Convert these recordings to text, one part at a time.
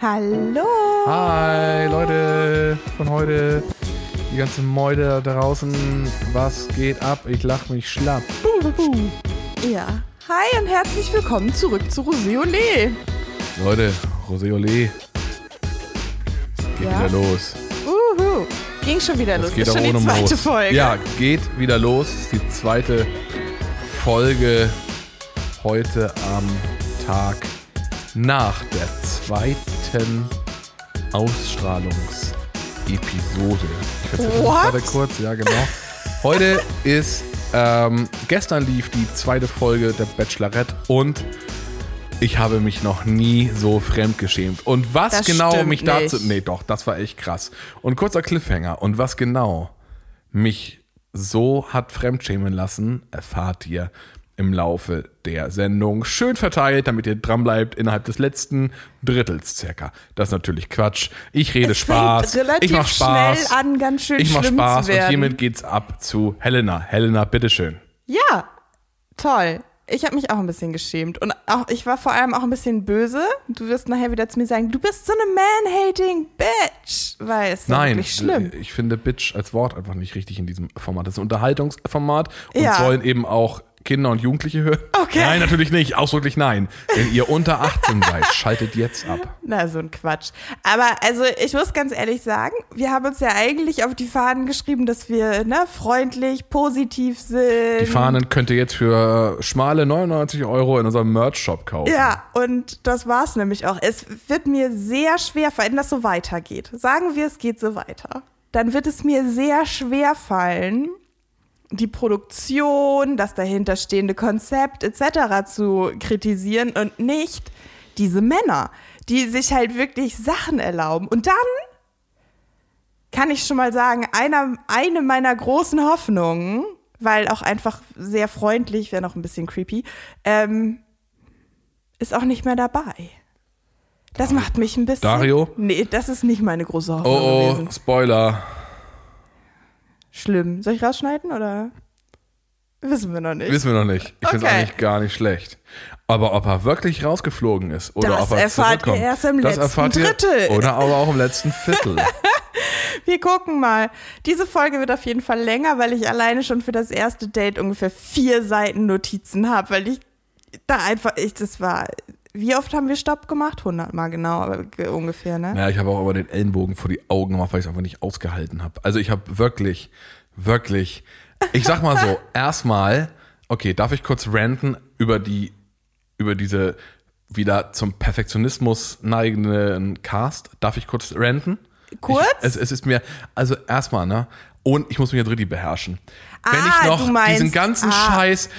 Hallo. Hi Leute von heute. Die ganze Meute da draußen. Was geht ab? Ich lach mich schlapp. Buh, buh, buh. Ja. Hi und herzlich willkommen zurück zu Rosé Olé. Leute, Rosé Olé. Geht Ja? wieder los. Uhu. Ging schon wieder Das los. geht ist auch schon die zweite Moos. Folge. Ja, geht wieder los. Das ist die zweite Folge heute am Tag nach der zweiten Ausstrahlungsepisode. Ich verzähle gerade kurz, ja genau. Heute ist, ähm, gestern lief die zweite Folge der Bachelorette und ich habe mich noch nie so fremdgeschämt. Und was Das genau mich dazu. nicht. Nee, doch, das war echt krass. Und kurzer Cliffhanger. Und was genau mich so hat fremdschämen lassen, erfahrt ihr im Laufe der Sendung. Schön verteilt, damit ihr dranbleibt innerhalb des letzten Drittels circa. Das ist natürlich Quatsch. Ich rede Es Spaß. ich mach Spaß. schnell an, ganz schön ich mach schlimm Spaß und hiermit geht's ab zu Helena. Helena, bitteschön. Ja, toll. Ich habe mich auch ein bisschen geschämt. Und auch, ich war vor allem auch ein bisschen böse. Du wirst nachher wieder zu mir sagen, du bist so eine man-hating Bitch. Weil es ist Nein, wirklich schlimm. ich finde Bitch als Wort einfach nicht richtig in diesem Format. Das ist ein Unterhaltungsformat und Ja. sollen eben auch Kinder und Jugendliche hören. Okay. Nein, natürlich nicht. Ausdrücklich nein. Wenn ihr unter 18 seid, schaltet jetzt ab. Na, so ein Quatsch. Aber also ich muss ganz ehrlich sagen, wir haben uns ja eigentlich auf die Fahnen geschrieben, dass wir ne, freundlich, positiv sind. Die Fahnen könnt ihr jetzt für schmale 99 Euro in unserem Merch-Shop kaufen. Ja, und das war's nämlich auch. Es wird mir sehr schwer fallen, wenn das so weitergeht. Sagen wir, es geht so weiter. Dann wird es mir sehr schwer fallen, die Produktion, das dahinterstehende Konzept etc. zu kritisieren und nicht diese Männer, die sich halt wirklich Sachen erlauben. Und dann kann ich schon mal sagen, einer, eine meiner großen Hoffnungen, weil auch einfach sehr freundlich, wäre noch ein bisschen creepy, ähm, ist auch nicht mehr dabei. Das macht mich ein bisschen. Dario? Nee, das ist nicht meine große Hoffnung Oh, oh, gewesen. Spoiler. Schlimm. Soll ich rausschneiden oder? Wissen wir noch nicht. Wissen wir noch nicht. Ich finde es Okay. eigentlich gar nicht schlecht. Aber ob er wirklich rausgeflogen ist oder Das ob er erfahrt ihr zurückkommt, erst im das letzten erfahrt ihr, Drittel. Oder aber auch im letzten Viertel. Wir gucken mal. Diese Folge wird auf jeden Fall länger, weil ich alleine schon für das erste Date ungefähr vier Seiten Notizen habe, weil ich da einfach, ich, das war, wie oft haben wir Stopp gemacht? 100 Mal genau, aber ge- ungefähr, ne? Ja, ich habe auch aber den Ellenbogen vor die Augen gemacht, weil ich es einfach nicht ausgehalten habe. Also ich habe wirklich, wirklich, ich sag mal so, erstmal, okay, darf ich kurz ranten über die, über diese wieder zum Perfektionismus neigenden Cast? Darf ich kurz ranten? Kurz? Ich, es, es ist mir, also erstmal, ne? Und ich muss mich jetzt richtig beherrschen. Wenn Ah, ich noch du meinst- diesen ganzen ah. Scheiß,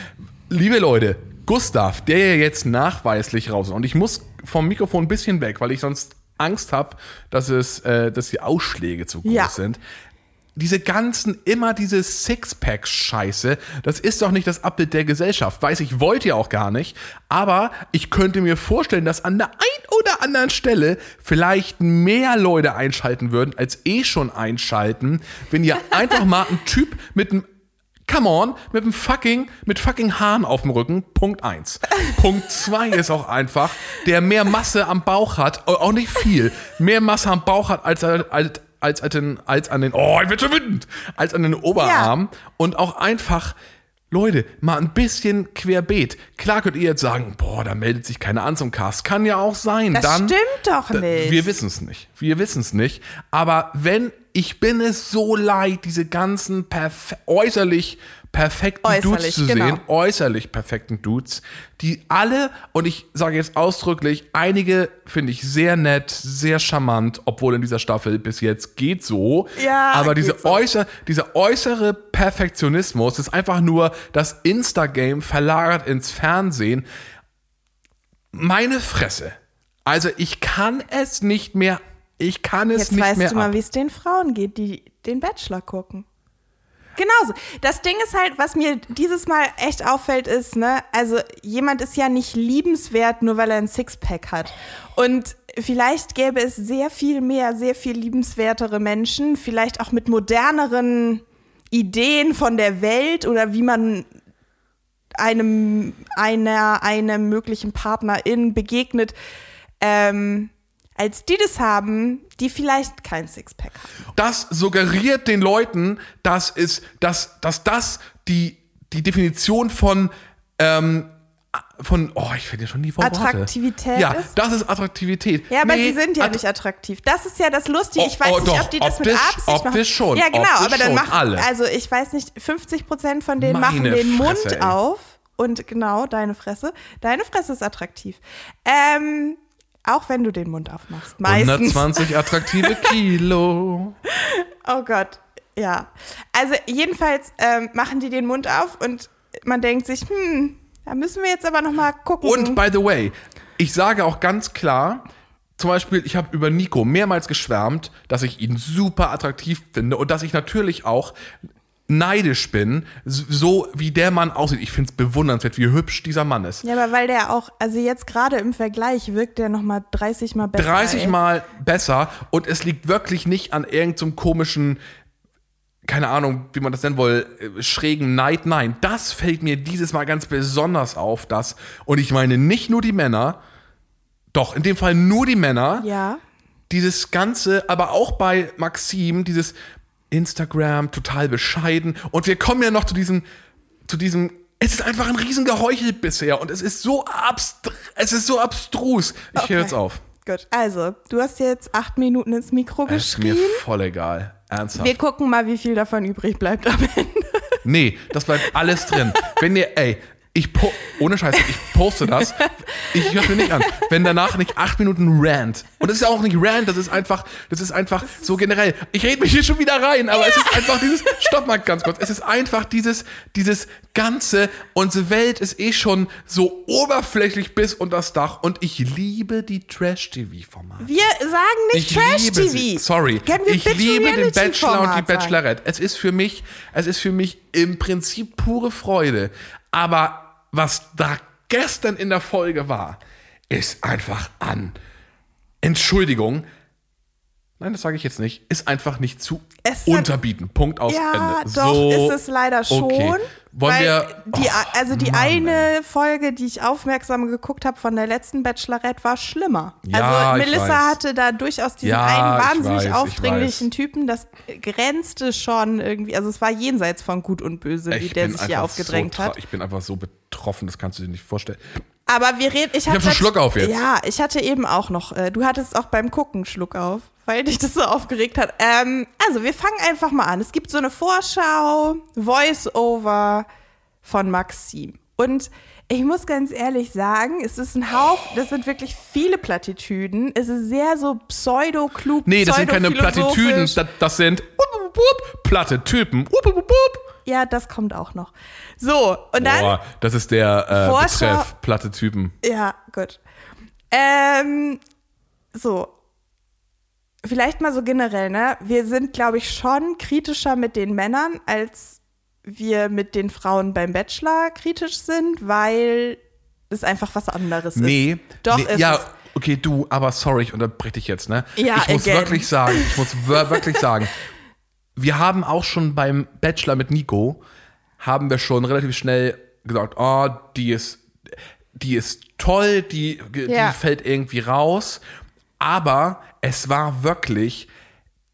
liebe Leute, Gustav, der ja jetzt nachweislich raus ist, und ich muss vom Mikrofon ein bisschen weg, weil ich sonst Angst habe, dass es, äh, dass die Ausschläge zu groß Ja. sind. Diese ganzen, immer diese Sixpack-Scheiße, das ist doch nicht das Abbild der Gesellschaft. Weiß ich, wollt ihr auch gar nicht. Aber ich könnte mir vorstellen, dass an der ein oder anderen Stelle vielleicht mehr Leute einschalten würden, als eh schon einschalten, wenn ihr einfach mal einen Typ mit einem Come on, mit dem fucking, mit fucking Haaren auf dem Rücken. Punkt eins. Punkt zwei ist auch einfach, der mehr Masse am Bauch hat, auch nicht viel, mehr Masse am Bauch hat als, als, als, als, den, als an den, oh, ich bin schon wütend, als an den Oberarm und auch einfach, Leute, mal ein bisschen querbeet. Klar könnt ihr jetzt sagen, boah, da meldet sich keiner an zum Cast. Kann ja auch sein. Das Dann, stimmt doch nicht. Wir wissen es nicht. Wir wissen es nicht. Aber wenn, ich bin es so leid, diese ganzen perf äußerlich perfekten Dudes Äußerlich, zu genau. sehen, äußerlich perfekten Dudes, die alle, und ich sage jetzt ausdrücklich, einige finde ich sehr nett, sehr charmant, obwohl in dieser Staffel bis jetzt geht so. Ja, aber diese so. äußer, dieser äußere Perfektionismus ist einfach nur das Instagame verlagert ins Fernsehen. Meine Fresse. Also ich kann es nicht mehr, ich kann es Jetzt nicht weißt mehr du mal, wie es den Frauen geht, die den Bachelor gucken. Genauso. Das Ding ist halt, was mir dieses Mal echt auffällt, ist, ne, also jemand ist ja nicht liebenswert, nur weil er ein Sixpack hat. Und vielleicht gäbe es sehr viel mehr, sehr viel liebenswertere Menschen, vielleicht auch mit moderneren Ideen von der Welt oder wie man einem, einer, einem möglichen Partnerin begegnet, ähm, als die das haben, die vielleicht kein Sixpack haben. Das suggeriert den Leuten, dass, es, dass, dass das die, die Definition von, ähm, von, oh, ich finde ja schon die Worte. Attraktivität Ja, ist? das ist Attraktivität. Ja, aber Nee, sie sind ja nicht attraktiv. Das ist ja das Lustige. Oh, Ich weiß oh, nicht, doch, ob die das mit optisch- Absicht machen. optisch schon, Ja, genau, aber dann machen alle. also ich weiß nicht, 50 Prozent von denen machen Meine den Mund Fresse, ey. auf und genau deine Fresse. Deine Fresse ist attraktiv. Ähm, auch wenn du den Mund aufmachst. Meistens. 120 attraktive Kilo. Oh Gott, ja. Also jedenfalls ähm, machen die den Mund auf und man denkt sich, hm, da müssen wir jetzt aber noch mal gucken. Und by the way, ich sage auch ganz klar, zum Beispiel, ich habe über Nico mehrmals geschwärmt, dass ich ihn super attraktiv finde und dass ich natürlich auch neidisch bin, so wie der Mann aussieht. Ich finde es bewundernswert, wie hübsch dieser Mann ist. ja, aber weil der auch, also jetzt gerade im Vergleich wirkt der noch mal 30 Mal besser. 30 ey. Mal besser und es liegt wirklich nicht an irgendeinem komischen, keine Ahnung, wie man das nennen will, äh, schrägen Neid. Nein, das fällt mir dieses Mal ganz besonders auf, das. Und ich meine nicht nur die Männer, doch, in dem Fall nur die Männer, Ja. dieses Ganze, aber auch bei Maxim, dieses Instagram, total bescheiden. Und wir kommen ja noch zu diesem, zu diesem, es ist einfach ein Riesengeheuchel bisher und es ist so abstr es ist so abstrus. Ich höre jetzt auf. Gut, also, du hast jetzt acht Minuten ins Mikro Es ist mir voll egal. Ernsthaft. Wir gucken mal, wie viel davon übrig bleibt am Ende. Nee, das bleibt alles drin. Wenn ihr, ey, ich po ohne Scheiße, ich poste das. Ich höre mir nicht an. Wenn danach nicht acht Minuten Rant. Und das ist ja auch nicht Rant, das ist einfach, das ist einfach so generell. Ich rede mich hier schon wieder rein, aber es ist einfach dieses, stopp mal ganz kurz. Es ist einfach dieses, dieses ganze, unsere Welt ist eh schon so oberflächlich bis unter das Dach und ich liebe die Trash-TV-Formate. Wir sagen nicht. Trash-TV. Sorry. Wir Ich liebe den Bachelor und die? Bachelorette. Es ist für mich, es ist für mich im Prinzip pure Freude. Aber was da gestern in der Folge war, ist einfach an. Entschuldigung. Nein, das sage ich jetzt nicht. Ist einfach nicht zu Es unterbieten. Punkt aus Ja, Ende. doch, so, ist es leider schon. Okay. Wollen weil wir. die, also die Mann, eine Folge, die ich aufmerksam geguckt habe von der letzten Bachelorette, war schlimmer. Ja, also ich Melissa hatte da durchaus diesen Ja, einen ich wahnsinnig weiß, ich aufdringlichen. Typen, das grenzte schon irgendwie, also es war jenseits von Gut und Böse, wie ich der bin sich hier aufgedrängt so, hat. Ich bin einfach so betroffen, das kannst du dir nicht vorstellen. Aber wir reden, ich, hab hab schon Schluck auf jetzt. Ja, ich hatte eben auch noch, äh, du hattest auch beim Gucken Schluck auf, weil dich das so aufgeregt hat. Ähm, also wir fangen einfach mal an. Es gibt so eine Vorschau, Voice-Over von Maxim. Und ich muss ganz ehrlich sagen, es ist ein Haufen, das sind wirklich viele Plattitüden. Es ist sehr so pseudo-klug, Nee, das sind keine. Plattitüden, das, das sind platte Typen. Ja, das kommt auch noch. So, und dann Boah, das ist der äh, Vorschau- Betreff, platte Typen. Ja, gut. Ähm, so. Vielleicht mal so generell, ne? Wir sind, glaube ich, schon kritischer mit den Männern, als wir mit den Frauen beim Bachelor kritisch sind, weil es einfach was anderes Nee. ist. Doch, nee, ist ja, es. okay, du, aber sorry, ich unterbreche dich jetzt, ne? Ja, ich muss again. wirklich sagen, ich muss wir- wirklich sagen, wir haben auch schon beim Bachelor mit Nico, haben wir schon relativ schnell gesagt, oh, die ist, die ist toll, die, die Ja. fällt irgendwie raus. Aber es war wirklich,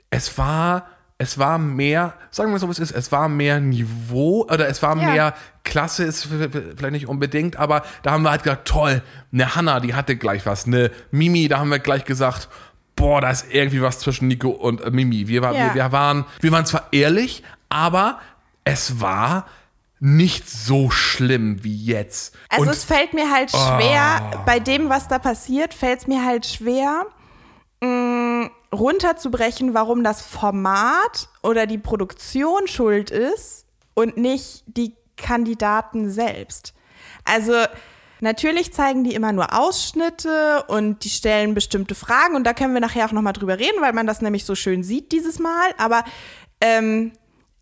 es war, es war mehr, sagen wir so, es ist, es war mehr Niveau oder es war Ja. mehr Klasse, ist vielleicht nicht unbedingt, aber da haben wir halt gesagt, toll, eine Hanna, die hatte gleich was, eine Mimi, da haben wir gleich gesagt, boah, da ist irgendwie was zwischen Nico und äh, Mimi. Wir, war, Ja. wir, wir, waren, wir waren zwar ehrlich, aber es war nicht so schlimm wie jetzt. Also und es fällt mir halt schwer, bei dem, was da passiert, fällt es mir halt schwer, mh, runterzubrechen, warum das Format oder die Produktion schuld ist und nicht die Kandidaten selbst. Also natürlich zeigen die immer nur Ausschnitte und die stellen bestimmte Fragen und da können wir nachher auch nochmal drüber reden, weil man das nämlich so schön sieht dieses Mal. Aber ähm,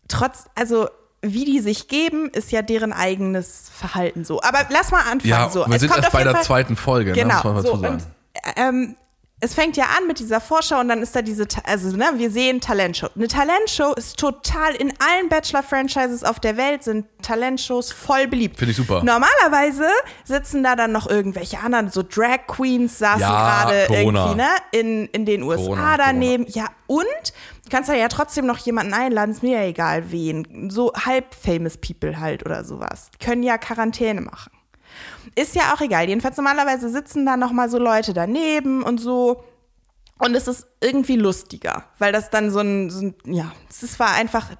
trotz, also wie die sich geben, ist ja deren eigenes Verhalten so. Aber lass mal anfangen. ja, so. wir Es sind kommt erst bei der Fall- zweiten Folge, ne, Genau. muss man dazu so, sagen. und, ähm, es fängt ja an mit dieser Vorschau und dann ist da diese, also ne, wir sehen Talentshow. Eine Talentshow ist total, in allen Bachelor-Franchises auf der Welt sind Talentshows voll beliebt. Finde ich super. Normalerweise sitzen da dann noch irgendwelche anderen, so Drag Queens saßen Ja, gerade Corona. irgendwie, ne, in, in den USA Corona, daneben. Ja, und du kannst da ja trotzdem noch jemanden einladen, ist mir ja egal wen. So halb famous people halt oder sowas. Die können ja Quarantäne machen. Ist ja auch egal. Jedenfalls normalerweise sitzen da noch mal so Leute daneben und so. Und es ist irgendwie lustiger, weil das dann so ein, so ein ja, es war einfach,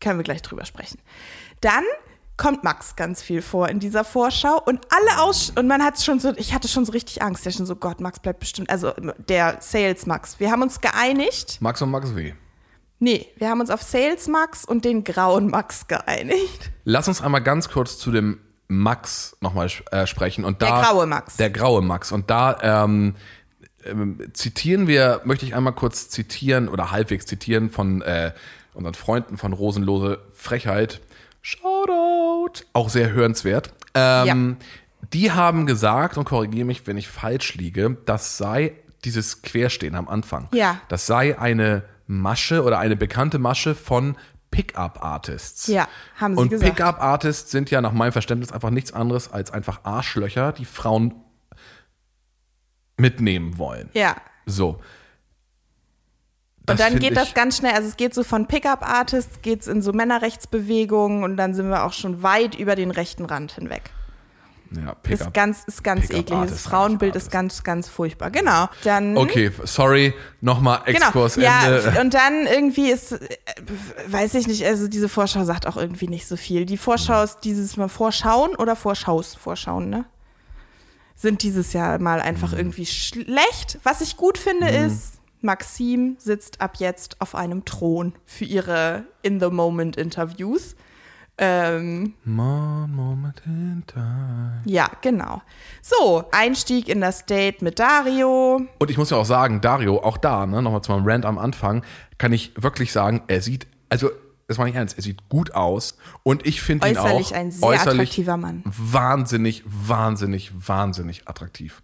können wir gleich drüber sprechen. Dann kommt Max ganz viel vor in dieser Vorschau und alle aus und man hat schon so, ich hatte schon so richtig Angst, ja schon so, Gott, Max bleibt bestimmt, also der Sales Max. Wir haben uns geeinigt. Max und Max W. Nee, wir haben uns auf Sales Max und den grauen Max geeinigt. Lass uns einmal ganz kurz zu dem Max nochmal äh, sprechen. Und Der da, graue Max. Der graue Max. Und da ähm, ähm, zitieren wir, möchte ich einmal kurz zitieren oder halbwegs zitieren von äh, unseren Freunden von Rosenlose Frechheit. Shoutout. Auch sehr hörenswert. Ähm, Die haben gesagt, und korrigiere mich, wenn ich falsch liege, das sei dieses Querstehen am Anfang. Ja. Das sei eine Masche oder eine bekannte Masche von Pickup-Artists. Ja, haben sie Und gesagt. Pickup-Artists sind ja nach meinem Verständnis einfach nichts anderes als einfach Arschlöcher, die Frauen mitnehmen wollen. Ja. So. Und dann geht das ganz schnell, also es geht so von Pickup-Artists, geht's in so Männerrechtsbewegungen und dann sind wir auch schon weit über den rechten Rand hinweg. Ja, Ist ganz, ist ganz eklig. Das Frauenbild ist ganz, ganz furchtbar. Genau. Dann. Okay, sorry, nochmal Genau. Exkurs, Ja, Ende. und dann irgendwie ist, äh, weiß ich nicht, also diese Vorschau sagt auch irgendwie nicht so viel. Die Vorschau ist dieses Mal Vorschauen oder Vorschaus, Vorschauen, ne? Sind dieses Jahr mal einfach Mhm. irgendwie schlecht. Was ich gut finde ist, Maxim sitzt ab jetzt auf einem Thron für ihre In-the-Moment-Interviews. Ähm, One moment in time. ja, genau. So, Einstieg in das Date mit Dario. Und ich muss ja auch sagen, Dario, auch da, ne, nochmal zu meinem Rant am Anfang, kann ich wirklich sagen, er sieht, also, das war nicht ernst, er sieht gut aus und ich finde ihn auch Äußerlich ein sehr attraktiver Mann. wahnsinnig, wahnsinnig, wahnsinnig attraktiv.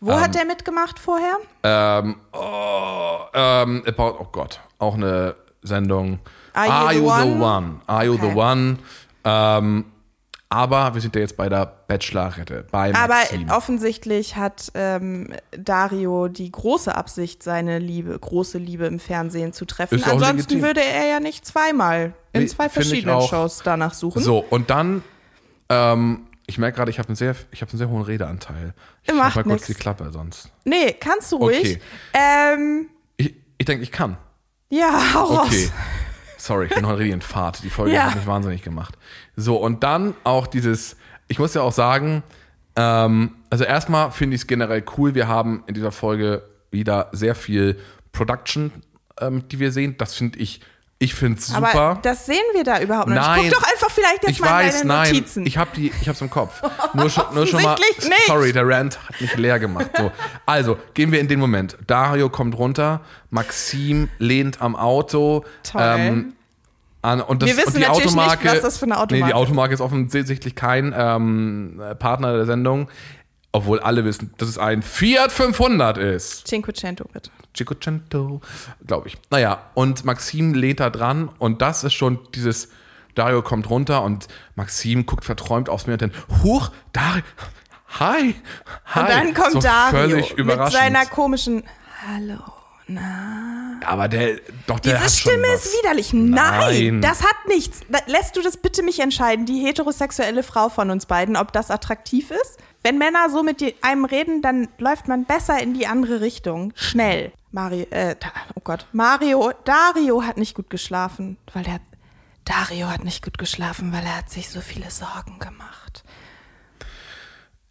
Wo Ähm. hat der mitgemacht vorher? Ähm, oh, ähm, about, oh Gott, auch eine Sendung. Are You the One? One? Are You the Okay. One? Ähm, aber wir sind ja jetzt bei der Bachelorette, bei Aber Maxim. offensichtlich hat ähm, Dario die große Absicht, seine Liebe, große Liebe im Fernsehen zu treffen. Ansonsten würde er ja nicht zweimal in Nee, zwei verschiedenen. Shows danach suchen. So, und dann, ähm, ich merke gerade, ich habe einen, sehr, ich hab einen sehr hohen Redeanteil. Ich Macht mach mal kurz nix. die Klappe sonst. Nee, kannst du ruhig. Okay. Ähm, Ich, ich denke, ich kann. ja, hau Okay. raus. Sorry, ich bin heute richtig in Fahrt. Die Folge Ja. hat mich wahnsinnig gemacht. So, und dann auch dieses, ich muss ja auch sagen, ähm, also erstmal finde ich es generell cool. Wir haben in dieser Folge wieder sehr viel Production, ähm, die wir sehen. Das finde ich, ich finde es super. Aber das sehen wir da überhaupt nicht. Nein. Guck doch einfach vielleicht jetzt ich mal weiß, in deine nein, Notizen. ich habe die, ich hab's im Kopf. Nur schon, nur schon mal. Nicht. Sorry, der Rant hat mich leer gemacht. So, also gehen wir in den Moment. Dario kommt runter, Maxim lehnt am Auto. Toll. an, und, das, Wir wissen und die natürlich nicht, Automarke, was das für eine Nee, Automarke die ist. Automarke ist offensichtlich kein ähm, Partner der Sendung. Obwohl alle wissen, dass es ein Fiat 500 ist. Cinquecento, bitte. Cinquecento, glaube ich. Naja, und Maxim lehnt da dran und das ist schon dieses, Dario kommt runter und Maxim guckt verträumt aufs Meer und dann, huch, Dario, hi, hi. Und dann kommt so Dario mit seiner komischen Hallo. Aber der, doch, der Diese hat schon Stimme ist widerlich. Nein, Nein. das hat nichts. Lässt du das bitte mich entscheiden, die heterosexuelle Frau von uns beiden, ob das attraktiv ist? Wenn Männer so mit einem reden, dann läuft man besser in die andere Richtung. Schnell. Mario, äh, oh Gott. Mario, Dario hat nicht gut geschlafen, weil der, Dario hat nicht gut geschlafen, weil er hat sich so viele Sorgen gemacht.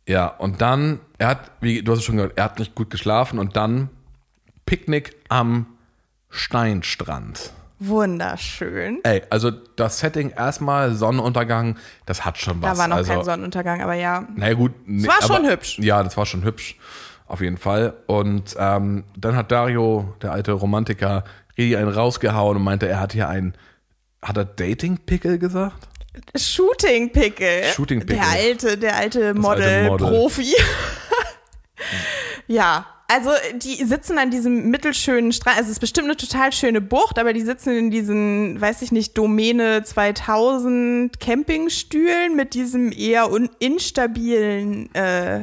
Ja, und dann, er hat, wie du hast es schon gehört, er hat nicht gut geschlafen und dann Picknick am Steinstrand. Wunderschön. Ey, also das Setting erstmal Sonnenuntergang, das hat schon was. Da war noch also, kein Sonnenuntergang, aber ja. Naja, gut. Nee, war schon hübsch. Ja, das war schon hübsch. Auf jeden Fall. Und ähm, dann hat Dario, der alte Romantiker, richtig einen rausgehauen und meinte, er hat hier ein. Hat er Dating-Pickel gesagt? Shooting Pickle. Shooting Pickle. Der alte, der alte alte Model, ja, also die sitzen an diesem mittelschönen Strand. Also es ist bestimmt eine total schöne Bucht, aber die sitzen in diesen, weiß ich nicht, Domäne 2000 Campingstühlen mit diesem eher un instabilen, äh,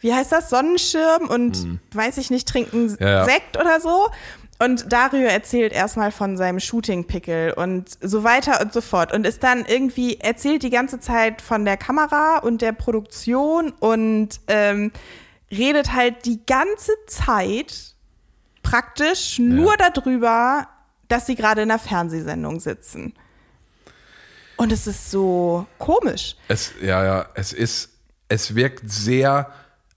wie heißt das, Sonnenschirm und weiß ich nicht, trinken Ja, ja. Sekt oder so. Und Dario erzählt erstmal von seinem Shooting-Pickel und so weiter und so fort. Und ist dann irgendwie, erzählt die ganze Zeit von der Kamera und der Produktion und ähm, redet halt die ganze Zeit praktisch nur darüber, dass sie gerade in einer Fernsehsendung sitzen. Und es ist so komisch. Es, ja, ja, es ist, es wirkt sehr,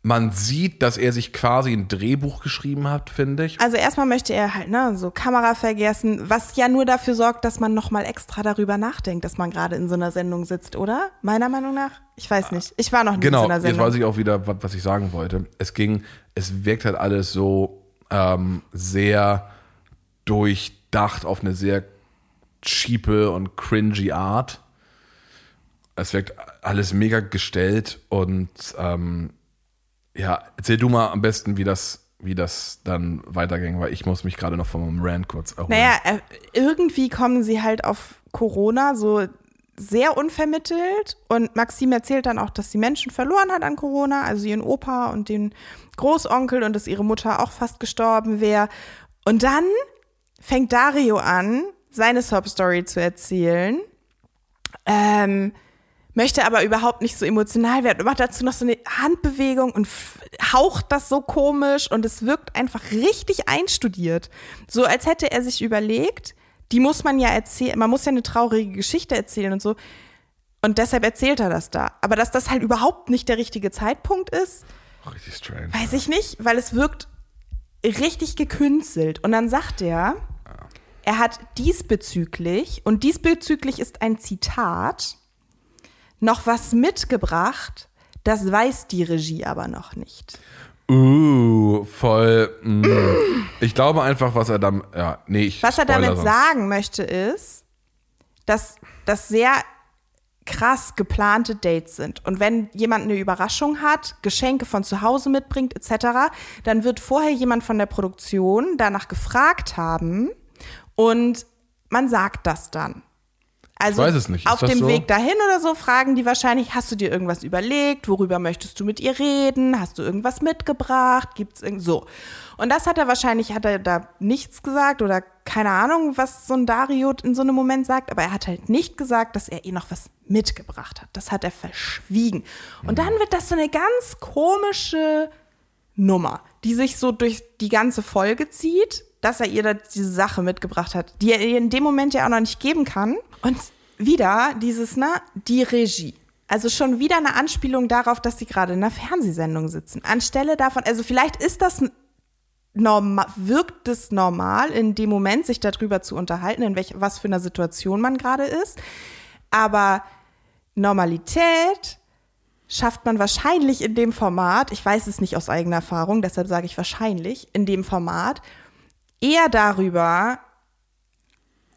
man sieht, dass er sich quasi ein Drehbuch geschrieben hat, finde ich. Also erstmal möchte er halt, ne, so Kamera vergessen, was ja nur dafür sorgt, dass man nochmal extra darüber nachdenkt, dass man gerade in so einer Sendung sitzt, oder? Meiner Meinung nach? Ich weiß nicht. Ich war noch nie in Genau, so einer jetzt Sendung. weiß ich auch wieder, wa- was ich sagen wollte. Es ging, es wirkt halt alles so ähm, sehr durchdacht auf eine sehr cheape und cringy Art. Es wirkt alles mega gestellt und ähm, ja, erzähl du mal am besten, wie das, wie das dann weiterging, weil ich muss mich gerade noch von meinem Rant kurz erholen. Naja, äh, irgendwie kommen sie halt auf Corona so sehr unvermittelt und Maxim erzählt dann auch, dass sie Menschen verloren hat an Corona, also ihren Opa und den Großonkel und dass ihre Mutter auch fast gestorben wäre. Und dann fängt Dario an, seine Sob-Story zu erzählen, ähm, möchte aber überhaupt nicht so emotional werden und macht dazu noch so eine Handbewegung und haucht das so komisch und es wirkt einfach richtig einstudiert. So als hätte er sich überlegt, die muss man ja erzählen, man muss ja eine traurige Geschichte erzählen und so. Und deshalb erzählt er das da. Aber dass das halt überhaupt nicht der richtige Zeitpunkt ist, Richtig strange. weiß ich nicht, weil es wirkt richtig gekünstelt. Und dann sagt er, er hat diesbezüglich, und diesbezüglich ist ein Zitat, noch was mitgebracht, das weiß die Regie aber noch nicht. Uh, voll. mm. Ich glaube einfach, was er damit. Ja, nee, ich. Was er damit sonst. sagen möchte, ist, dass das sehr krass geplante Dates sind. Und wenn jemand eine Überraschung hat, Geschenke von zu Hause mitbringt, etc., dann wird vorher jemand von der Produktion danach gefragt haben und man sagt das dann. Also Ich weiß es nicht. Ist auf dem so? Weg dahin oder so fragen die wahrscheinlich, hast du dir irgendwas überlegt? Worüber möchtest du mit ihr reden? Hast du irgendwas mitgebracht? Gibt's irgend so? Und das hat er wahrscheinlich, hat er da nichts gesagt oder keine Ahnung, was so ein Dario in so einem Moment sagt, aber er hat halt nicht gesagt, dass er ihr noch was mitgebracht hat. Das hat er verschwiegen. Und dann wird das so eine ganz komische Nummer, die sich so durch die ganze Folge zieht, dass er ihr da diese Sache mitgebracht hat, die er ihr in dem Moment ja auch noch nicht geben kann. Und wieder dieses, ne, die Regie. Also schon wieder eine Anspielung darauf, dass sie gerade in einer Fernsehsendung sitzen. Anstelle davon, also vielleicht ist das normal, wirkt es normal, in dem Moment sich darüber zu unterhalten, in welch, was für einer Situation man gerade ist. Aber Normalität schafft man wahrscheinlich in dem Format, ich weiß es nicht aus eigener Erfahrung, deshalb sage ich wahrscheinlich, in dem Format, eher darüber,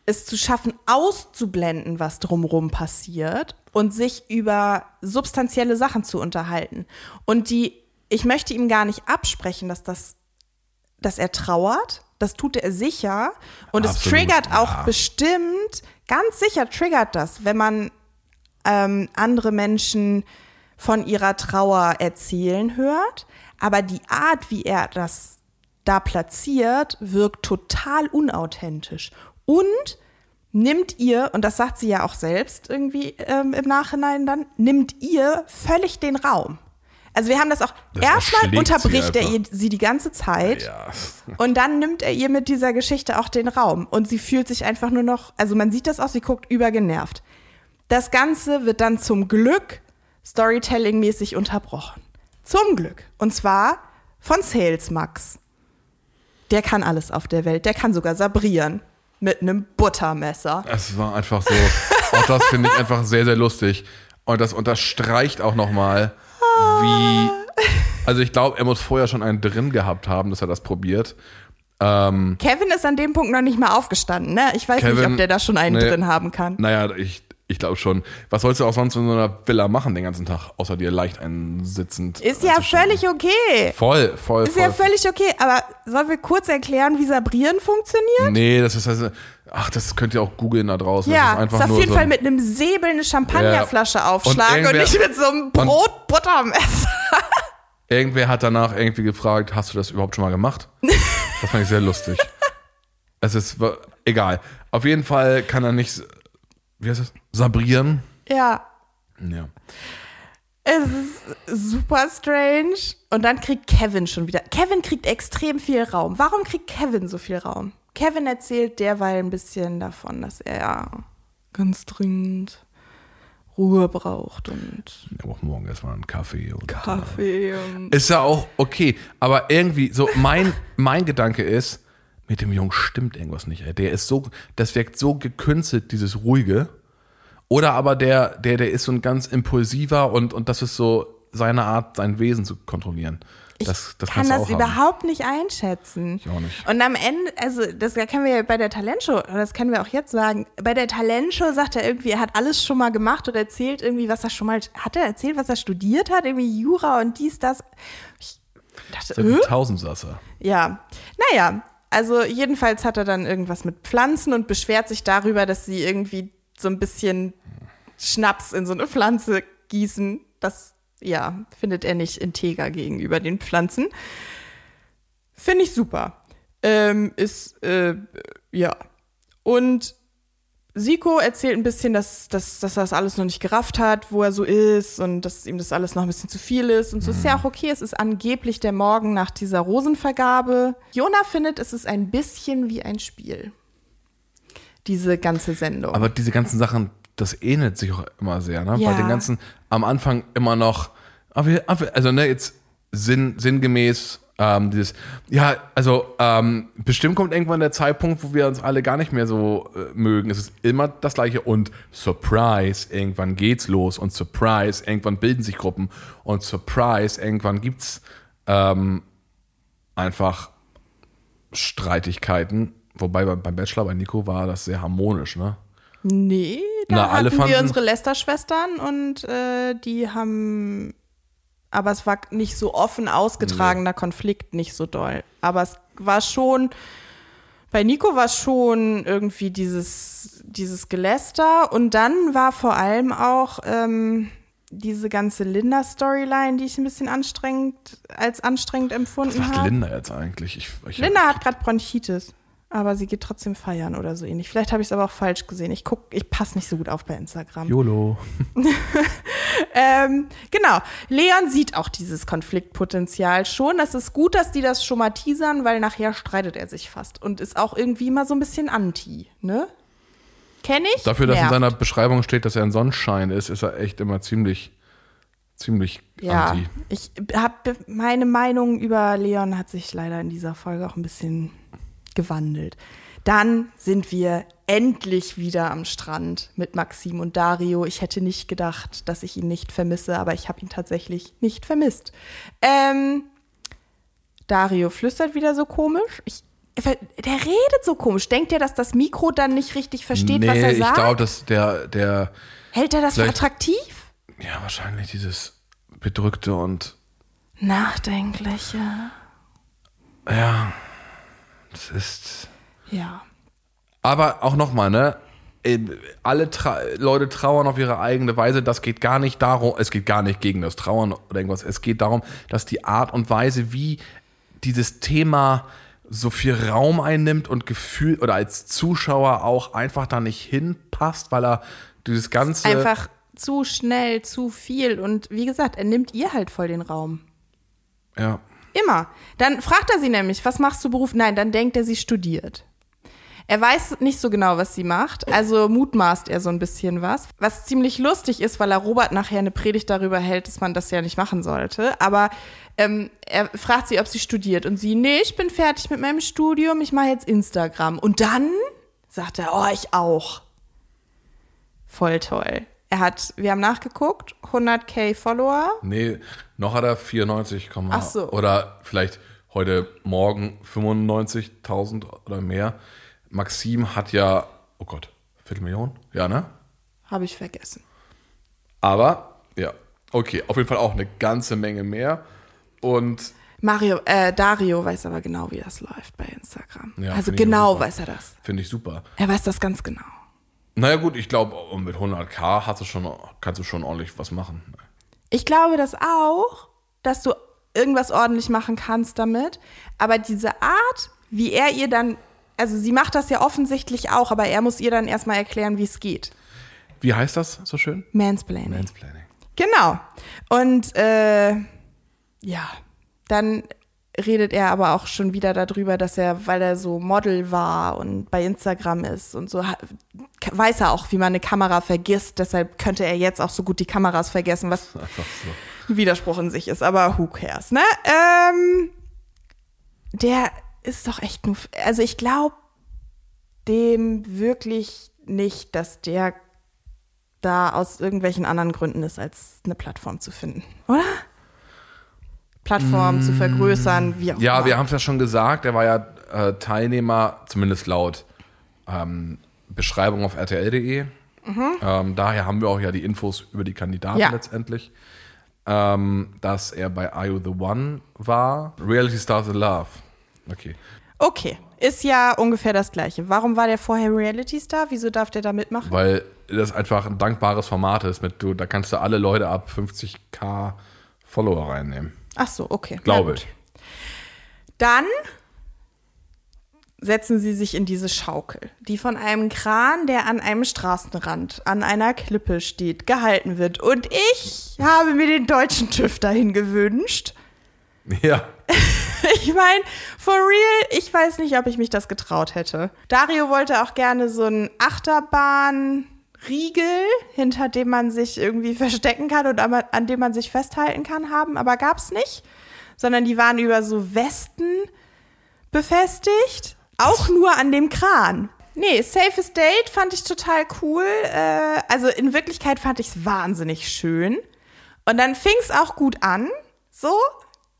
es zu schaffen, auszublenden, was drumherum passiert und sich über substanzielle Sachen zu unterhalten. Und die, ich möchte ihm gar nicht absprechen, dass das, dass er trauert. Das tut er sicher. Und es Absolut, triggert auch ja. bestimmt, ganz sicher triggert das, wenn man ähm, andere Menschen von ihrer Trauer erzählen hört. Aber die Art, wie er das da platziert, wirkt total unauthentisch. Und nimmt ihr, und das sagt sie ja auch selbst irgendwie ähm, im Nachhinein dann, nimmt ihr völlig den Raum. Also wir haben das auch, Das erstmal unterbricht er ihr, sie die ganze Zeit. Ja. Und dann nimmt er ihr mit dieser Geschichte auch den Raum. Und sie fühlt sich einfach nur noch, also man sieht das auch, sie guckt übergenervt. Das Ganze wird dann zum Glück Storytelling-mäßig unterbrochen. Zum Glück. Und zwar von Sales Max. Der kann alles auf der Welt. Der kann sogar sabrieren. Mit einem Buttermesser. Es war einfach so. Auch das finde ich einfach sehr, sehr lustig. Und das unterstreicht auch nochmal, wie. Also ich glaube, er muss vorher schon einen drin gehabt haben, dass er das probiert. Kevin ist an dem Punkt noch nicht mal aufgestanden, ne? Ich weiß nicht, Kevin- ob der da schon einen nee. drin haben kann. Naja, ich, Ich glaube schon. Was sollst du auch sonst in so einer Villa machen den ganzen Tag, außer dir leicht einsitzend? Ist ja völlig okay. Voll, voll, Ist voll. ja völlig okay. Aber sollen wir kurz erklären, wie Sabrieren funktioniert? Nee, das ist also, ach, das könnt ihr auch googeln da draußen. das Ja, ist ist einfach auf nur jeden so Fall mit einem Säbel eine Champagnerflasche aufschlagen und, irgendwer- nicht mit so einem Brot-Buttermesser. Irgendwer hat danach irgendwie gefragt, hast du das überhaupt schon mal gemacht? Das fand ich sehr lustig. Es ist egal. Auf jeden Fall kann er nicht, wie heißt das? Sabrieren. Ja, Ja. es ist super strange. Und dann kriegt Kevin schon wieder. Kevin kriegt extrem viel Raum. Warum kriegt Kevin so viel Raum? Kevin erzählt derweil ein bisschen davon, dass er ja ganz dringend Ruhe braucht und Er braucht morgen erstmal einen Kaffee. Und, Kaffee und Ist ja auch okay, aber irgendwie so mein mein Gedanke ist, mit dem Jungen stimmt irgendwas nicht. Ey. Der ist so, das wirkt so gekünstelt, dieses ruhige. Oder aber der der der ist so ein ganz impulsiver und und das ist so seine Art, sein Wesen zu kontrollieren. Das das kann kannst du das auch haben. überhaupt nicht einschätzen. Ich auch nicht. Und am Ende, also das können wir ja bei der Talentshow, oder das können wir auch jetzt sagen, bei der Talentshow sagt er irgendwie, er hat alles schon mal gemacht oder erzählt irgendwie, was er schon mal, hat er erzählt, was er studiert hat, irgendwie Jura und dies, das. Ich dachte, ein äh? Tausendsasser. Ja, naja, also jedenfalls hat er dann irgendwas mit Pflanzen und beschwert sich darüber, dass sie irgendwie so ein bisschen Schnaps in so eine Pflanze gießen. Das, ja, findet er nicht integer gegenüber den Pflanzen. Finde ich super. Ähm, ist, äh, ja. Und Siko erzählt ein bisschen, dass, dass, dass er das alles noch nicht gerafft hat, wo er so ist und dass ihm das alles noch ein bisschen zu viel ist. Und so ist ja auch okay. Es ist angeblich der Morgen nach dieser Rosenvergabe. Jona findet, es ist ein bisschen wie ein Spiel. Diese ganze Sendung. Aber diese ganzen Sachen, das ähnelt sich auch immer sehr, ne? Ja. Bei den ganzen am Anfang immer noch, wir- aber- also ne, jetzt sinn, sinngemäß ähm, dieses, ja, also ähm, bestimmt kommt irgendwann der Zeitpunkt, wo wir uns alle gar nicht mehr so äh, mögen. Es ist immer das gleiche und Surprise, irgendwann geht's los und Surprise, irgendwann bilden sich Gruppen und Surprise, irgendwann gibt's ähm, einfach Streitigkeiten. Wobei beim Bachelor bei Nico war das sehr harmonisch, ne? nee, da Na, alle hatten wir fanden- unsere Lester-Schwestern und äh, die haben, aber es war nicht so offen ausgetragener Konflikt, nicht so doll. Aber es war schon, bei Nico war schon irgendwie dieses, dieses Geläster und dann war vor allem auch ähm, diese ganze Linda-Storyline, die ich ein bisschen anstrengend, als anstrengend empfunden Was macht habe. Linda jetzt eigentlich? Ich, ich Linda hat gerade Bronchitis, aber sie geht trotzdem feiern oder so ähnlich. Vielleicht habe ich es aber auch falsch gesehen. Ich guck, ich passe nicht so gut auf bei Instagram. YOLO. Ähm, genau. Leon sieht auch dieses Konfliktpotenzial schon. Es ist gut, dass die das schon mal teasern, weil nachher streitet er sich fast und ist auch irgendwie immer so ein bisschen anti, ne? Kenn ich? Dafür, dass in seiner Beschreibung steht, dass er ein Sonnenschein ist, ist er echt immer ziemlich, ziemlich Ja, anti. ich habe meine Meinung über Leon hat sich leider in dieser Folge auch ein bisschen gewandelt. Dann sind wir endlich wieder am Strand mit Maxim und Dario. Ich hätte nicht gedacht, dass ich ihn nicht vermisse, aber ich habe ihn tatsächlich nicht vermisst. Ähm, Dario flüstert wieder so komisch. Ich, der redet so komisch. Denkt er, dass das Mikro dann nicht richtig versteht, was er ich sagt? glaube, dass der, der, Hält er das für attraktiv? ja, wahrscheinlich dieses bedrückte und, Nachdenkliche. ja, das ist, Ja. aber auch nochmal, ne? Alle tra Leute trauern auf ihre eigene Weise. Das geht gar nicht darum, es geht gar nicht gegen das Trauern oder irgendwas. Es geht darum, dass die Art und Weise, wie dieses Thema so viel Raum einnimmt und Gefühl oder als Zuschauer auch einfach da nicht hinpasst, weil er dieses ganze einfach zu schnell, zu viel. Und wie gesagt, er nimmt ihr halt voll den Raum. ja Immer. Dann fragt er sie nämlich, was machst du Beruf? Nein, dann denkt er, sie studiert. Er weiß nicht so genau, was sie macht, also mutmaßt er so ein bisschen was. Was ziemlich lustig ist, weil er Robert nachher eine Predigt darüber hält, dass man das ja nicht machen sollte. Aber ähm, er fragt sie, ob sie studiert. Und sie, nee, ich bin fertig mit meinem Studium, ich mache jetzt Instagram. Und dann sagt er, oh, ich auch. Voll toll. Er hat, wir haben nachgeguckt, 100k Follower. Nee, noch hat er 94, Ach so. oder vielleicht heute Morgen 95.000 oder mehr. Maxim hat ja, oh Gott, Viertelmillion? Ja, ne? Habe ich vergessen. Aber, ja, okay, auf jeden Fall auch eine ganze Menge mehr. Und Mario, äh, Dario weiß aber genau, wie das läuft bei Instagram. Ja, also genau weiß er das. finde ich super. Er weiß das ganz genau. Naja, gut, ich glaube, mit 100k hast du schon, kannst du schon ordentlich was machen. Ich glaube das auch, dass du irgendwas ordentlich machen kannst damit. Aber diese Art, wie er ihr dann, also sie macht das ja offensichtlich auch, aber er muss ihr dann erstmal erklären, wie es geht. Wie heißt das so schön? Mansplaining. Mansplaining. Genau. Und äh, ja, dann redet er aber auch schon wieder darüber, dass er, weil er so Model war und bei Instagram ist und so, weiß er auch, wie man eine Kamera vergisst. Deshalb könnte er jetzt auch so gut die Kameras vergessen, was so. ein Widerspruch in sich ist. Aber who cares, ne? Ähm, der ist doch echt nur, also ich glaube dem wirklich nicht, dass der da aus irgendwelchen anderen Gründen ist, als eine Plattform zu finden, oder? Plattform zu vergrößern, wie auch Ja, immer. wir haben es ja schon gesagt, er war ja äh, Teilnehmer, zumindest laut ähm, Beschreibung auf rtl.de. Ähm, daher haben wir auch ja die Infos über die Kandidaten Ja. letztendlich. Ähm, dass er bei Are You the One war. Reality Stars in Love. Okay. Okay, ist ja ungefähr das Gleiche. Warum war der vorher Reality-Star? Wieso darf der da mitmachen? Weil das einfach ein dankbares Format ist. Mit du, da kannst du alle Leute ab 50k Follower reinnehmen. Ach so, okay. Glaube ich. Dann setzen sie sich in diese Schaukel, die von einem Kran, der an einem Straßenrand, an einer Klippe steht, gehalten wird. Und ich habe mir den deutschen TÜV dahin gewünscht. Ja. Ich meine, for real, ich weiß nicht, ob ich mich das getraut hätte. Dario wollte auch gerne so einen Achterbahnriegel, hinter dem man sich irgendwie verstecken kann und an dem man sich festhalten kann, haben, aber gab's nicht. Sondern die waren über so Westen befestigt, auch nur an dem Kran. Nee, Safest Date fand ich total cool. Äh, also in Wirklichkeit fand ich es wahnsinnig schön. Und dann fing es auch gut an. So,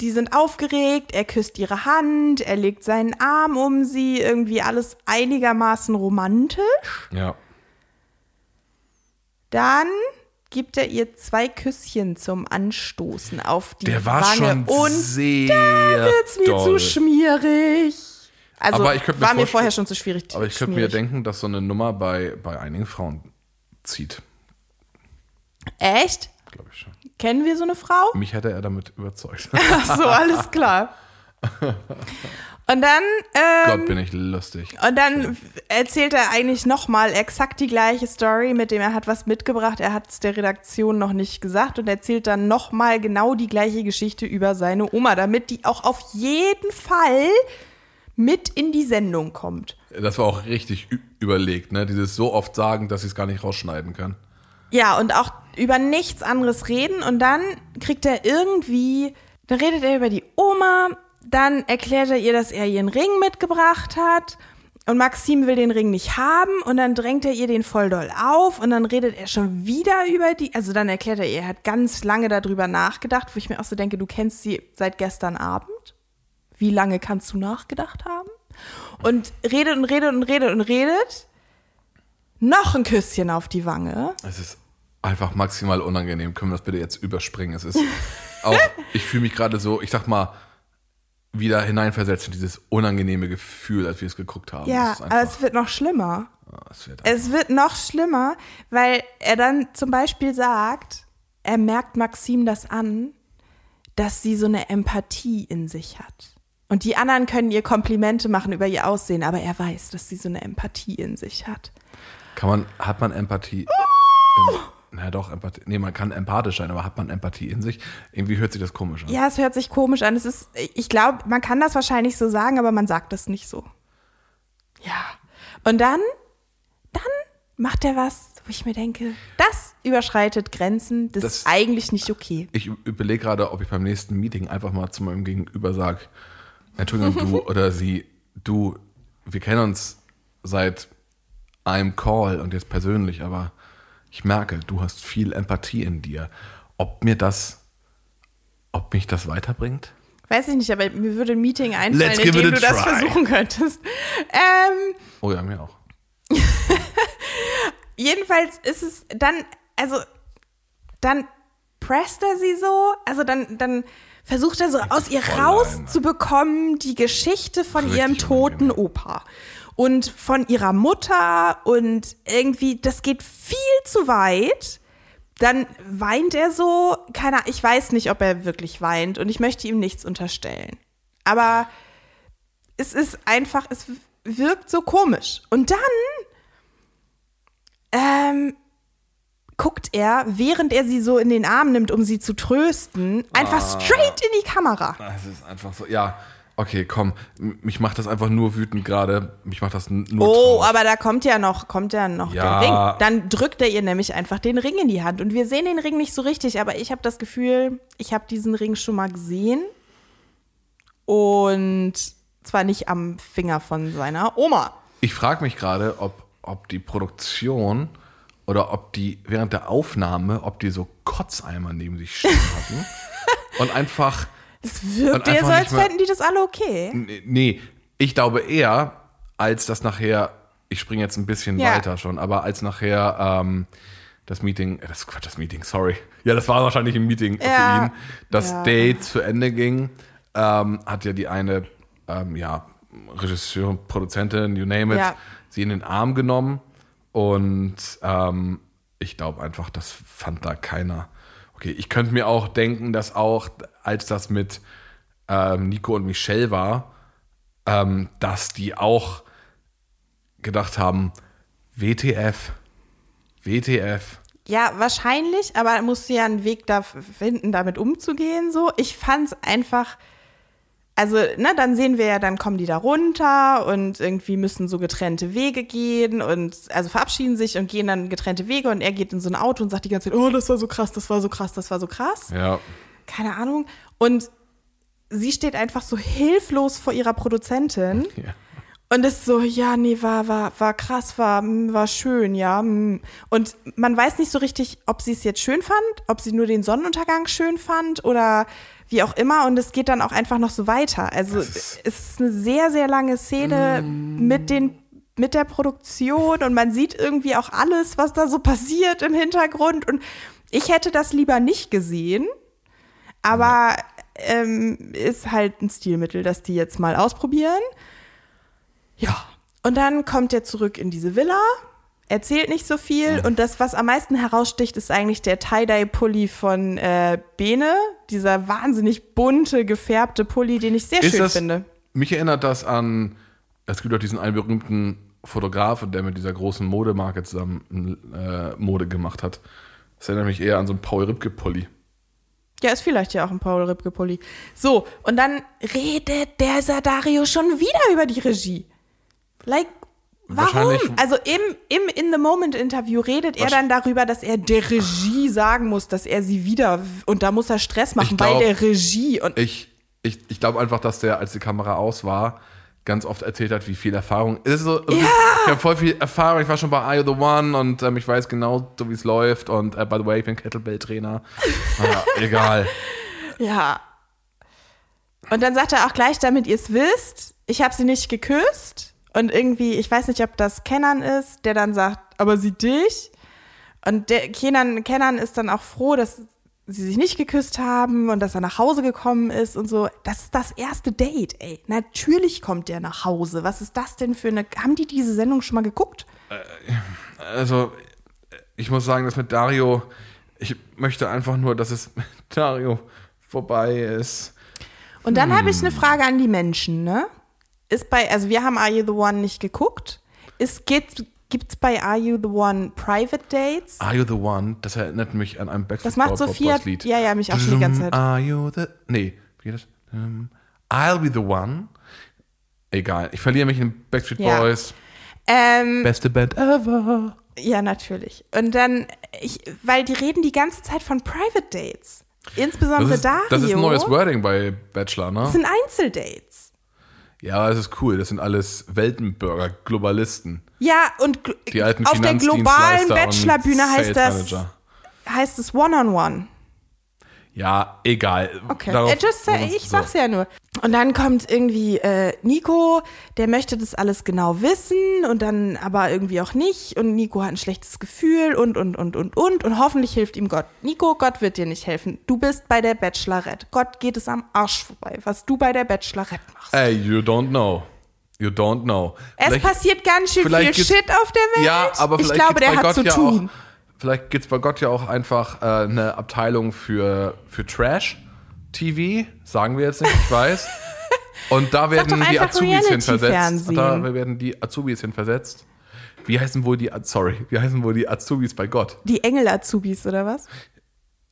die sind aufgeregt, er küsst ihre Hand, er legt seinen Arm um sie, irgendwie alles einigermaßen romantisch. Ja. Dann gibt er ihr zwei Küsschen zum Anstoßen auf die Der war Wange schon und sehr wird's mir doll. zu schmierig. Also Aber ich mir war mir vorher schon zu schwierig. Aber ich könnte mir denken, dass so eine Nummer bei, bei einigen Frauen zieht. Echt? Glaube ich schon. Kennen wir so eine Frau? Mich hätte er damit überzeugt. Ach so, alles klar. Und dann, ähm, Gott, bin ich lustig. und dann erzählt er eigentlich nochmal exakt die gleiche Story, mit dem er hat was mitgebracht. Er hat es der Redaktion noch nicht gesagt und erzählt dann nochmal genau die gleiche Geschichte über seine Oma, damit die auch auf jeden Fall mit in die Sendung kommt. Das war auch richtig überlegt, ne? Dieses so oft sagen, dass ich es gar nicht rausschneiden kann. Ja, und auch über nichts anderes reden und dann kriegt er irgendwie, dann redet er über die Oma, dann erklärt er ihr, dass er ihren Ring mitgebracht hat und Maxim will den Ring nicht haben und dann drängt er ihr den voll doll auf und dann redet er schon wieder über die, also dann erklärt er ihr, er hat ganz lange darüber nachgedacht, wo ich mir auch so denke, du kennst sie seit gestern Abend. Wie lange kannst du nachgedacht haben? Und redet und redet und redet und redet. Noch ein Küsschen auf die Wange. Es ist einfach maximal unangenehm. Können wir das bitte jetzt überspringen? Es ist auch, ich fühle mich gerade so, ich sag mal, wieder hineinversetzt in dieses unangenehme Gefühl, als wir es geguckt haben. Ja, ist aber einfach, es wird noch schlimmer. es wird Es wird noch schlimmer, weil er dann zum Beispiel sagt, er merkt Maxim das an, dass sie so eine Empathie in sich hat. Und die anderen können ihr Komplimente machen über ihr Aussehen, aber er weiß, dass sie so eine Empathie in sich hat. Kann man, hat man Empathie? In, na doch, Empathie. Nee, man kann empathisch sein, aber hat man Empathie in sich? Irgendwie hört sich das komisch an. Ja, es hört sich komisch an. Es ist, ich glaube, man kann das wahrscheinlich so sagen, aber man sagt es nicht so. Ja. Und dann, dann macht er was, wo ich mir denke, das überschreitet Grenzen, das, Das- ist eigentlich nicht okay. Ich überlege gerade, ob ich beim nächsten Meeting einfach mal zu meinem Gegenüber sage, Entschuldigung, du oder sie, du, wir kennen uns seit einem Call und jetzt persönlich, aber ich merke, du hast viel Empathie in dir. Ob mir das, ob mich das weiterbringt? Weiß ich nicht, aber mir würde ein Meeting einfallen, Let's in dem du a das try. versuchen könntest. Ähm, Oh ja, mir auch. jedenfalls ist es dann, also dann presst er sie so, also dann, dann versucht er so aus ihr rauszubekommen die Geschichte von Richtig ihrem toten. Opa und von ihrer Mutter und irgendwie, das geht viel zu weit. Dann weint er so, keine ich weiß nicht, ob er wirklich weint und ich möchte ihm nichts unterstellen. Aber es ist einfach, es wirkt so komisch. Und dann ähm, guckt er, während er sie so in den Arm nimmt, um sie zu trösten, einfach straight in die Kamera. Es ist einfach so, ja. Okay, komm. Mich macht das einfach nur wütend gerade. Mich macht das nur Oh, traurig. aber da kommt ja noch, kommt ja noch Ja. der Ring. Dann drückt er ihr nämlich einfach den Ring in die Hand. Und wir sehen den Ring nicht so richtig, aber ich habe das Gefühl, ich habe diesen Ring schon mal gesehen. Und zwar nicht am Finger von seiner Oma. Ich frage mich gerade, ob, ob die Produktion oder ob die während der Aufnahme, ob die so Kotzeimer neben sich stehen hatten. und einfach, Es wirkt eher so, als fänden die das alle okay. nee, nee, ich glaube eher, als das nachher, ich springe jetzt ein bisschen Ja. weiter schon, aber als nachher ähm, das Meeting, äh, das Quatsch, das Meeting, sorry. Ja, das war wahrscheinlich ein Meeting Ja. für ihn. Das Ja. Date zu Ende ging, ähm, hat ja die eine, ähm, ja, Regisseurin, Produzentin, you name it, sie in den Arm genommen und ähm, ich glaube einfach, das fand da keiner. Okay, ich könnte mir auch denken, dass auch, als das mit ähm, Nico und Michelle war, ähm, dass die auch gedacht haben, WTF, WTF. Ja, wahrscheinlich, aber er musste ja einen Weg da finden, damit umzugehen. So, ich fand's einfach. Also, ne, dann sehen wir ja, dann kommen die da runter und irgendwie müssen so getrennte Wege gehen und also verabschieden sich und gehen dann getrennte Wege und er geht in so ein Auto und sagt die ganze Zeit, oh, das war so krass, das war so krass, das war so krass. Ja, Keine Ahnung. Und sie steht einfach so hilflos vor ihrer Produzentin. ja. Und ist so, ja, nee, war, war, war krass, war, mm, war schön, ja. mm. Und man weiß nicht so richtig, ob sie es jetzt schön fand, ob sie nur den Sonnenuntergang schön fand oder wie auch immer. Und es geht dann auch einfach noch so weiter. Also es ist eine sehr, sehr lange Szene mit den mit der Produktion und man sieht irgendwie auch alles, was da so passiert im Hintergrund. Und ich hätte das lieber nicht gesehen, aber ähm, ist halt ein Stilmittel, das die jetzt mal ausprobieren. Ja. Und dann kommt er zurück in diese Villa, erzählt nicht so viel und das, was am meisten heraussticht, ist eigentlich der Tie-Dye-Pulli von äh, Bene. Dieser wahnsinnig bunte, gefärbte Pulli, den ich sehr Ist schön das, finde. mich erinnert das an, es gibt auch diesen einen berühmten Fotografen, der mit dieser großen Modemarke zusammen äh, Mode gemacht hat. Das erinnert mich eher an so einen Paul Ripke-Pulli. Ja, ist vielleicht ja auch ein Paul Ripke-Pulli. So, und dann redet der Sadario schon wieder über die Regie. Like, warum? Also im, im In-the-Moment-Interview redet er dann darüber, dass er der Regie sagen muss, dass er sie wieder, und da muss er Stress machen Ich bei glaub- der Regie. Und Ich, ich, ich glaube einfach, dass der, als die Kamera aus war, ganz oft erzählt hat, wie viel Erfahrung. Es ist so, also Ich habe voll viel Erfahrung. Ich war schon bei Are You the One und ähm, ich weiß genau, so wie es läuft. Und äh, by the way, ich bin Kettlebell-Trainer. Ah, egal. Ja. Und dann sagt er auch gleich, damit ihr es wisst, ich habe sie nicht geküsst. Und irgendwie, ich weiß nicht, ob das Kenan ist, der dann sagt, aber sie dich. Und der Kenan, Kenan ist dann auch froh, dass sie sich nicht geküsst haben und dass er nach Hause gekommen ist und so. Das ist das erste Date, ey. Natürlich kommt der nach Hause. Was ist das denn für eine. Haben die diese Sendung schon mal geguckt? Also, ich muss sagen, das mit Dario, ich möchte einfach nur, dass es mit Dario vorbei ist. Und dann habe ich eine Frage an die Menschen, ne? Ist bei, also wir haben Are You the One nicht geguckt. Ist, gibt es bei Are You the One Private Dates? Are You the One? Das erinnert mich an ein Backstreet Das macht Boys Sophia- Lied. ja, ja, mich auch schon die ganze Zeit. Are you the. Nee, wie geht das? Ähm, I'll be the one. Egal, ich verliere mich in Backstreet Ja. Boys. Ähm, Beste Band ever. ja, natürlich. Und dann, ich, weil die reden die ganze Zeit von Private Dates. Insbesondere Das ist, Dario. das ist ein neues Wording bei Bachelor, ne? Das sind Einzeldates. Ja, das ist cool. Das sind alles Weltenbürger, Globalisten. Ja, und gl- Die alten auf der globalen Bachelorbühne heißt das, heißt es One-on-One. Ja, egal. Okay, Darauf- äh, just ich sag's ja nur. Und dann kommt irgendwie äh, Nico, der möchte das alles genau wissen und dann aber irgendwie auch nicht. Und Nico hat ein schlechtes Gefühl und, und, und, und, und. Und hoffentlich hilft ihm Gott. Nico, Gott wird dir nicht helfen. Du bist bei der Bachelorette. Gott geht es am Arsch vorbei, was du bei der Bachelorette machst. Ey, you don't know. You don't know. es Vielleicht- passiert ganz schön viel Shit auf der Welt. Ja, aber ich glaube, der hat Gott zu ja tun. Auch, vielleicht gibt es bei Gott ja auch einfach äh, eine Abteilung für, für Trash-TV. Sagen wir jetzt nicht, ich weiß. Und da werden die Azubis hinversetzt. Da werden die Azubis hinversetzt. Wie heißen wohl die, sorry, wie heißen wohl die Azubis bei Gott? Die Engel-Azubis, oder was?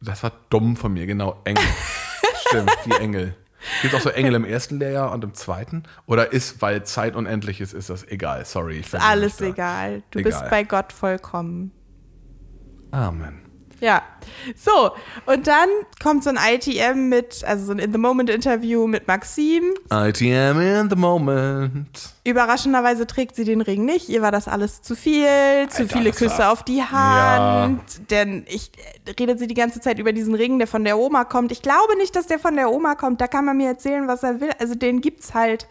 Das war dumm von mir, genau, Engel. Stimmt, die Engel. Gibt es auch so Engel im ersten Lehrjahr und im zweiten? Oder ist, weil Zeit unendlich ist, ist das egal? Sorry. Ich bin Alles egal. Du Egal. bist bei Gott vollkommen. Amen. Ja, so, und dann kommt so ein ITM mit, also so ein In-the-Moment-Interview mit Maxim. ITM in the moment. Überraschenderweise trägt sie den Ring nicht. Ihr war das alles zu viel, zu Alter, viele Küsse war- auf die Hand. Denn ich äh, redet sie die ganze Zeit über diesen Ring, der von der Oma kommt. Ich glaube nicht, dass der von der Oma kommt. Da kann man mir erzählen, was er will. Also den gibt's halt.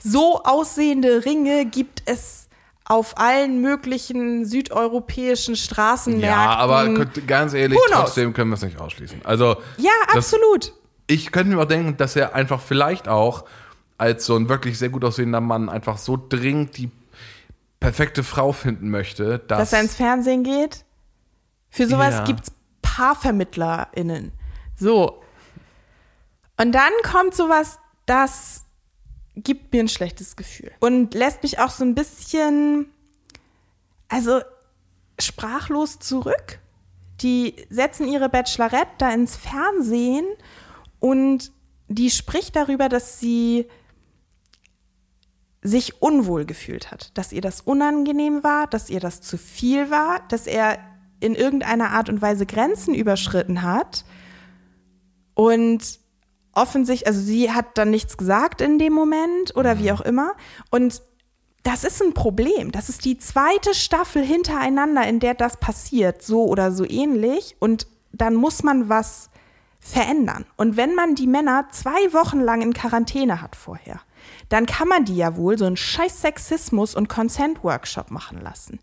So aussehende Ringe gibt es auf allen möglichen südeuropäischen Straßenmärkten. Ja, aber könnt- ganz ehrlich, trotzdem können wir es nicht ausschließen. Also, ja, das- absolut. ich könnte mir auch denken, dass er einfach vielleicht auch als so ein wirklich sehr gut aussehender Mann einfach so dringend die perfekte Frau finden möchte, dass, dass er ins Fernsehen geht. Für sowas Ja. gibt's PaarvermittlerInnen. So. Und dann kommt sowas, das gibt mir ein schlechtes Gefühl. Und lässt mich auch so ein bisschen, also sprachlos zurück. Die setzen ihre Bachelorette da ins Fernsehen und die spricht darüber, dass sie sich unwohl gefühlt hat, dass ihr das unangenehm war, dass ihr das zu viel war, dass er in irgendeiner Art und Weise Grenzen überschritten hat. Und offensichtlich, also sie hat dann nichts gesagt in dem Moment oder wie auch immer. Und das ist ein Problem. Das ist die zweite Staffel hintereinander, in der das passiert, so oder so ähnlich. Und dann muss man was verändern. Und wenn man die Männer zwei Wochen lang in Quarantäne hat vorher, dann kann man die ja wohl so einen scheiß Sexismus- und Consent-Workshop machen lassen.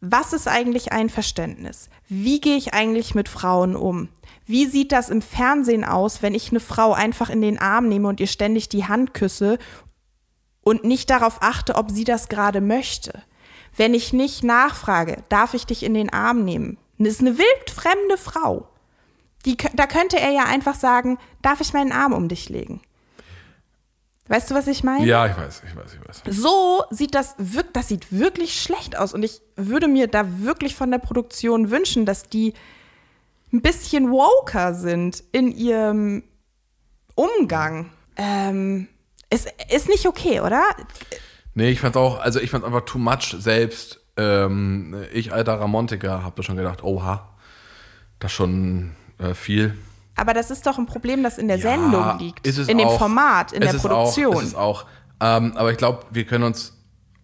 Was ist eigentlich Einverständnis? Wie gehe ich eigentlich mit Frauen um? Wie sieht das im Fernsehen aus, wenn ich eine Frau einfach in den Arm nehme und ihr ständig die Hand küsse und nicht darauf achte, ob sie das gerade möchte? Wenn ich nicht nachfrage, darf ich dich in den Arm nehmen? Das ist eine wildfremde Frau. Die, da könnte er ja einfach sagen, darf ich meinen Arm um dich legen? Weißt du, was ich meine? Ja, ich weiß, ich weiß, ich weiß. So sieht das das sieht wirklich schlecht aus. Und ich würde mir da wirklich von der Produktion wünschen, dass die ein bisschen woker sind in ihrem Umgang. Ähm, es ist nicht okay, oder? Nee, ich fand's auch, also ich fand's einfach too much selbst. Ähm, ich, alter Ramontiker, hab da schon gedacht, oha, das schon äh, viel. Aber das ist doch ein Problem, das in der Ja, Sendung liegt. in dem auch. Format, in der Produktion. Auch, ist es auch. Ähm, aber ich glaube, wir können uns,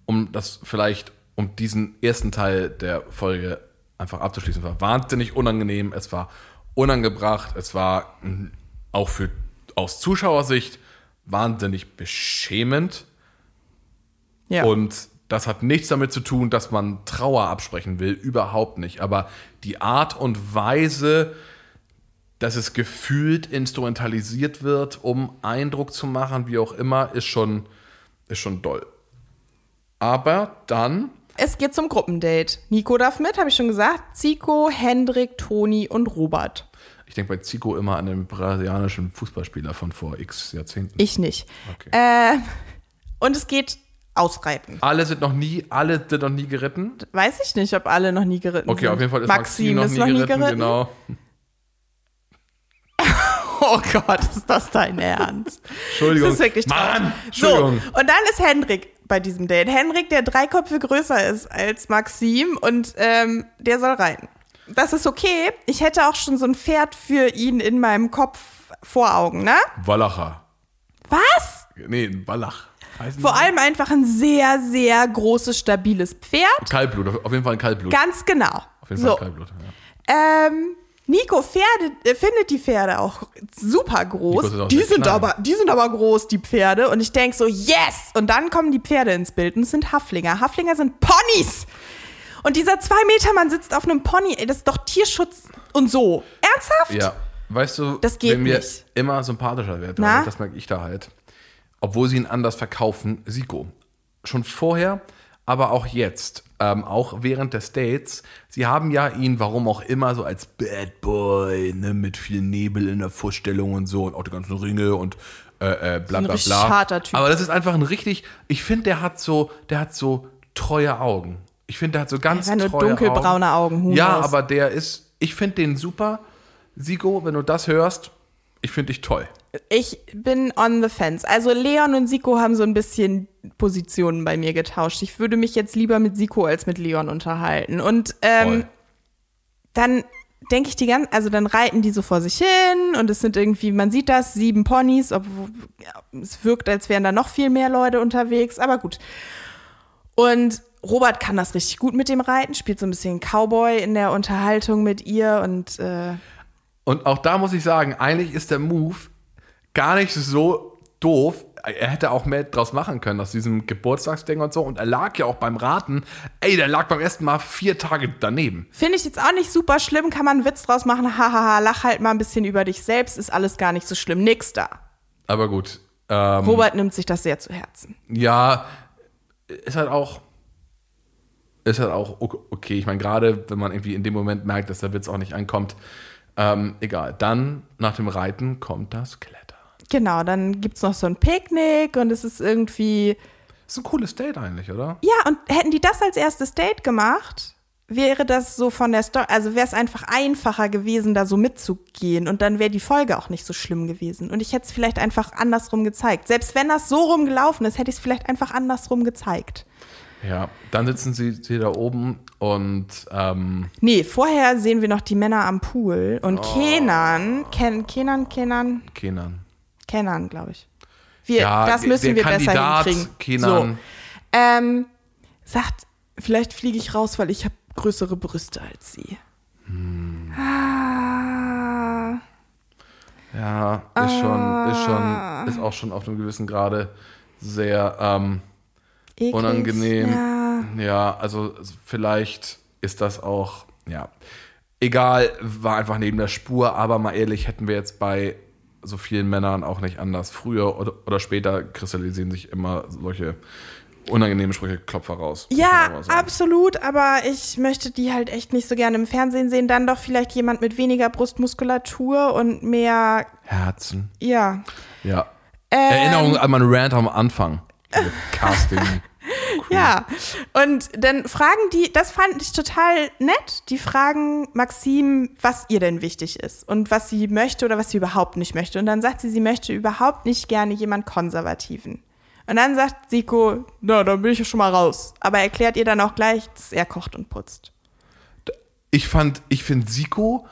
um das vielleicht, um diesen ersten Teil der Folge einfach abzuschließen, war wahnsinnig unangenehm, es war unangebracht, es war mh, auch für aus Zuschauersicht wahnsinnig beschämend. ja. Und das hat nichts damit zu tun, dass man Trauer absprechen will, überhaupt nicht. Aber die Art und Weise, dass es gefühlt instrumentalisiert wird, um Eindruck zu machen, wie auch immer, ist schon, ist schon doll. Aber dann, es geht zum Gruppendate. Nico darf mit, habe ich schon gesagt. Zico, Hendrik, Toni und Robert. ich denke bei Zico immer an den brasilianischen Fußballspieler von vor x Jahrzehnten. Ich nicht. Okay. Äh, und es geht ausreiten. alle sind noch nie, alle sind noch nie geritten. Weiß ich nicht, ob alle noch nie geritten Okay, sind. auf jeden Fall ist Maxim, Maxim, noch, ist nie, geritten, Genau. Oh Gott, ist das dein Ernst? Entschuldigung. Das ist wirklich traurig. Mann, So, Entschuldigung. und dann ist Hendrik bei diesem Date. Hendrik, der drei Köpfe größer ist als Maxim und ähm, der soll reiten. Das ist okay. Ich hätte auch schon so ein Pferd für ihn in meinem Kopf vor Augen, ne? Wallacher. Was? Nee, ein Wallach. Heißen Vor allem einfach ein sehr, sehr großes, stabiles Pferd. Kaltblut, auf auf jeden Fall ein Kaltblut. Ganz genau. Auf jeden Fall so. ein Kaltblut. Ja. Ähm, Nico Pferde, äh, findet die Pferde auch super groß. Auch Die sind, klein. aber, die sind aber groß, die Pferde. Und ich denk so, yes! Und dann kommen die Pferde ins Bild und es sind Haflinger. Haflinger sind Ponys! Und dieser zwei Meter Mann sitzt auf einem Pony. Ey, das ist doch Tierschutz und so. Ernsthaft? Ja, weißt du, Das geht wenn mir nicht. immer sympathischer also das merke ich da halt, obwohl sie ihn anders verkaufen, Siko. Schon vorher, aber auch jetzt, ähm, auch während des Dates, sie haben ja ihn, warum auch immer, so als Bad Boy, ne, mit viel Nebel in der Vorstellung und so und auch die ganzen Ringe und äh, äh, bla ein bla bla. harter Typ. Aber das ist einfach ein richtig, ich finde, der hat so, der hat so treue Augen. Ich finde, der hat so ganz Der hat nur treue dunkelbraune Augen, who Ja, aber der ist, ich finde den super. Sigo, wenn du das hörst, ich finde dich toll. Ich bin on the fence. Also Leon und Siko haben so ein bisschen Positionen bei mir getauscht. Ich würde mich jetzt lieber mit Siko als mit Leon unterhalten. Und ähm, dann denke ich die ganze, also dann reiten die so vor sich hin und es sind irgendwie, man sieht das, sieben Ponys, obwohl ja, es wirkt, als wären da noch viel mehr Leute unterwegs, aber gut. Und Robert kann das richtig gut mit dem Reiten, spielt so ein bisschen Cowboy in der Unterhaltung mit ihr und äh, Und auch da muss ich sagen, eigentlich ist der Move gar nicht so doof. Er hätte auch mehr draus machen können aus diesem Geburtstagsding und so. Und er lag ja auch beim Raten. Ey, der lag beim ersten Mal vier Tage daneben. Finde ich jetzt auch nicht super schlimm, kann man einen Witz draus machen, hahaha, lach halt mal ein bisschen über dich selbst, ist alles gar nicht so schlimm, nix da. Aber gut. Ähm, Robert nimmt sich das sehr zu Herzen. Ja, ist halt auch. Ist halt auch okay. Ich meine, gerade wenn man irgendwie in dem Moment merkt, dass der Witz auch nicht ankommt. Ähm, egal. Dann nach dem Reiten kommt das Klettern. Genau, dann gibt's noch so ein Picknick und es ist irgendwie, Ist ein cooles Date eigentlich, oder? ja, und hätten die das als erstes Date gemacht, wäre das so von der Story, also wäre es einfach einfacher gewesen, da so mitzugehen und dann wäre die Folge auch nicht so schlimm gewesen. Und ich hätte es vielleicht einfach andersrum gezeigt. Selbst wenn das so rumgelaufen ist, hätte ich es vielleicht einfach andersrum gezeigt. Ja. Dann sitzen sie, sie da oben und ähm, Nee, vorher sehen wir noch die Männer am Pool und Oh. Kenan, Ken, Kenan, Kenan, Kenan. Kenan, glaube ich. Wir, Ja, das müssen wir besser Kandidat hinkriegen. Kenan. So. Ähm, sagt, vielleicht fliege ich raus, weil ich habe größere Brüste als sie. Hm. Ah, Ja, ist schon, ist schon, ist auch schon auf einem gewissen Grade sehr ähm, eklig. unangenehm. Ja. Ja, also vielleicht ist das auch, ja, egal, war einfach neben der Spur, aber mal ehrlich, hätten wir jetzt bei so vielen Männern auch nicht anders. Früher oder, oder später kristallisieren sich immer solche unangenehmen Sprüche Klopfer raus. Ja, absolut, aber ich möchte die halt echt nicht so gerne im Fernsehen sehen. Dann doch vielleicht jemand mit weniger Brustmuskulatur und mehr, Herzen. ja. Ja. Ähm, Erinnerung an meinen Rant am Anfang. Diese Casting. Ja, und dann fragen die, das fand ich total nett, die fragen Maxim, was ihr denn wichtig ist und was sie möchte oder was sie überhaupt nicht möchte. Und dann sagt sie, sie möchte überhaupt nicht gerne jemand Konservativen. Und dann sagt Siko, na, dann bin ich ja schon mal raus. Aber erklärt ihr dann auch gleich, dass er kocht und putzt. Ich fand, ich finde Siko,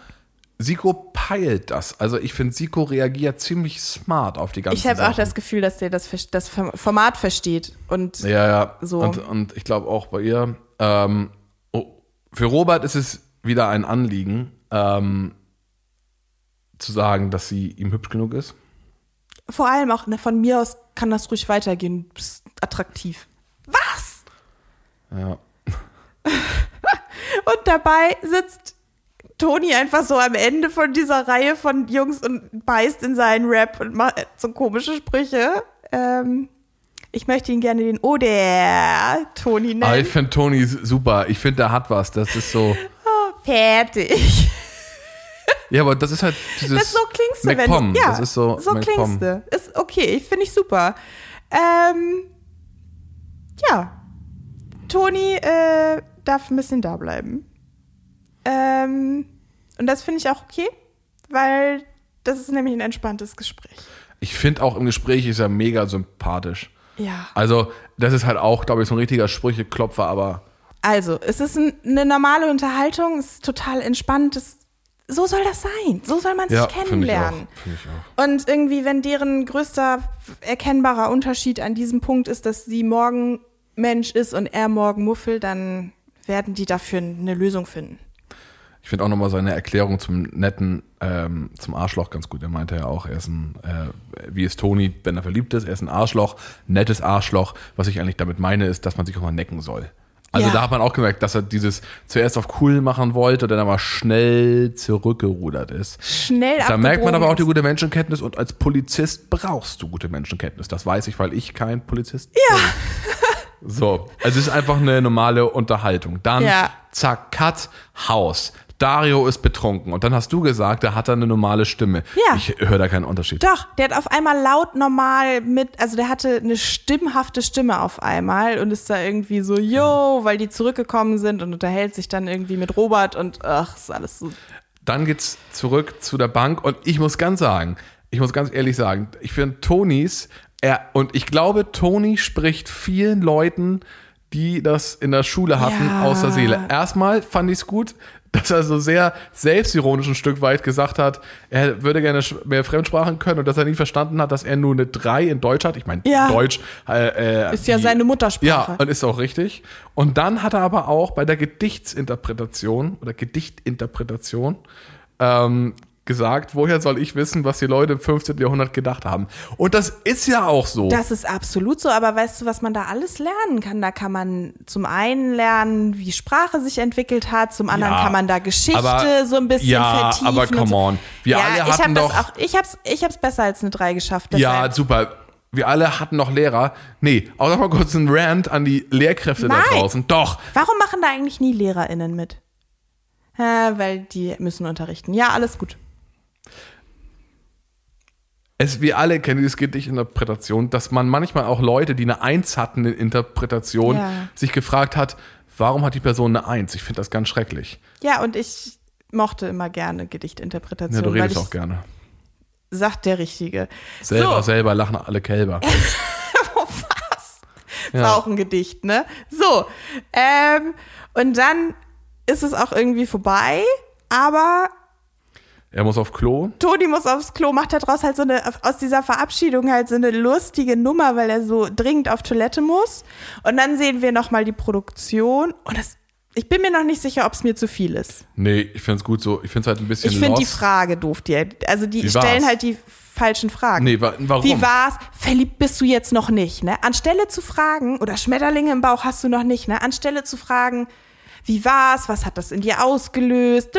Siko peilt das. Also ich finde, Siko reagiert ziemlich smart auf die ganzen Ich habe auch das Gefühl, dass der das, das Format versteht. Und Ja, ja. So. Und, und ich glaube auch bei ihr. Ähm, oh, für Robert ist es wieder ein Anliegen, ähm, zu sagen, dass sie ihm hübsch genug ist. vor allem auch ne, von mir aus kann das ruhig weitergehen. Bist attraktiv. Was? Ja. Und dabei sitzt Toni einfach so am Ende von dieser Reihe von Jungs und beißt in seinen Rap und macht so komische Sprüche. Ähm, ich möchte ihn gerne den Oder Toni Aber nennen. ich finde Toni super. Ich finde, der hat was. Das ist so. Fertig. Ja, aber das ist halt dieses. Das so klingst du, wenn du, ja, das ist so. so McPom. klingst du. Ist okay, finde ich super. Ähm, ja, Toni äh, darf ein bisschen da bleiben. Ähm, und das finde ich auch okay, weil das ist nämlich ein entspanntes Gespräch. Ich finde auch im Gespräch ist er mega sympathisch. Ja. Also, das ist halt auch, glaube ich, so ein richtiger Sprücheklopfer, aber Also, es ist ein, eine normale Unterhaltung, es ist total entspannt. Es, so soll das sein. So soll man sich ja, finde ich auch. kennenlernen. Finde ich auch. Und irgendwie, wenn deren größter erkennbarer Unterschied an diesem Punkt ist, dass sie morgen Mensch ist und er morgen Muffel, dann werden die dafür eine Lösung finden. Ich finde auch nochmal seine Erklärung zum netten, ähm, zum Arschloch ganz gut. Er meinte ja auch, er ist ein, äh, wie ist Toni, wenn er verliebt ist, er ist ein Arschloch, nettes Arschloch. Was ich eigentlich damit meine, ist, dass man sich auch mal necken soll. Also Ja. da hat man auch gemerkt, dass er dieses zuerst auf cool machen wollte, dann aber schnell zurückgerudert ist. Schnell Da merkt man aber auch die gute Menschenkenntnis und als Polizist brauchst du gute Menschenkenntnis. Das weiß ich, weil ich kein Polizist bin. Ja. So, also es ist einfach eine normale Unterhaltung. Dann, Ja. zack, Cut, Haus. Dario ist betrunken und dann hast du gesagt, er hat da eine normale Stimme. Ja. Ich höre da keinen Unterschied. Doch, der hat auf einmal laut normal mit, also der hatte eine stimmhafte Stimme auf einmal und ist da irgendwie so, yo, weil die zurückgekommen sind und unterhält sich dann irgendwie mit Robert und ach, ist alles so. Dann geht's zurück zu der Bank und ich muss ganz sagen, ich muss ganz ehrlich sagen, ich finde Tonys, er, und ich glaube, Toni spricht vielen Leuten, die das in der Schule hatten, Ja. aus der Seele. Erstmal fand ich es gut, dass er so sehr selbstironisch ein Stück weit gesagt hat, er würde gerne mehr Fremdsprachen können und dass er nie verstanden hat, dass er nur eine 3 in Deutsch hat. Ich meine, Ja. Deutsch äh, äh, Ist ja die- seine Muttersprache. Ja, und ist auch richtig. Und dann hat er aber auch bei der Gedichtsinterpretation oder Gedichtinterpretation ähm, gesagt, woher soll ich wissen, was die Leute im 15. Jahrhundert gedacht haben. Und das ist ja auch so. Das ist absolut so, aber weißt du, was man da alles lernen kann? Da kann man zum einen lernen, wie Sprache sich entwickelt hat, zum anderen Ja, kann man da Geschichte aber- so ein bisschen ja, vertiefen. aber come so. on. Wir ja, alle ich hatten hab das doch- auch, ich hab's, ich hab's besser als eine 3 geschafft. ja, super. Wir alle hatten noch Lehrer. Nee, auch noch mal kurz einen Rant an die Lehrkräfte Nein. da draußen. Doch. Warum machen da eigentlich nie LehrerInnen mit? Äh, weil die müssen unterrichten. Ja, alles gut. Es, wir alle kennen dieses Gedichtinterpretation, dass man manchmal auch Leute, die eine Eins hatten in Interpretation, Ja. sich gefragt hat, warum hat die Person eine Eins? Ich finde das ganz schrecklich. Ja, und ich mochte immer gerne Gedichtinterpretation. Ja, du redest auch gerne. Sagt der Richtige. Selber, so, selber lachen alle Kälber. war auch ein Gedicht, ne? So, ähm, und dann ist es auch irgendwie vorbei, aber Er muss auf Klo. Toni muss aufs Klo, macht daraus halt so eine, aus dieser Verabschiedung halt so eine lustige Nummer, weil er so dringend auf Toilette muss. Und dann sehen wir nochmal die Produktion und das, ich bin mir noch nicht sicher, ob es mir zu viel ist. Nee, ich finde es gut so. Ich finde es halt ein bisschen Ich finde die. Frage doof, die, also die Wie stellen war's? halt die falschen Fragen. Nee, wa warum? Wie war's? Verliebt bist du jetzt noch nicht, ne? Anstelle zu fragen, oder Schmetterlinge im Bauch hast du noch nicht, ne? Anstelle zu fragen, wie war's? Was hat das in dir ausgelöst?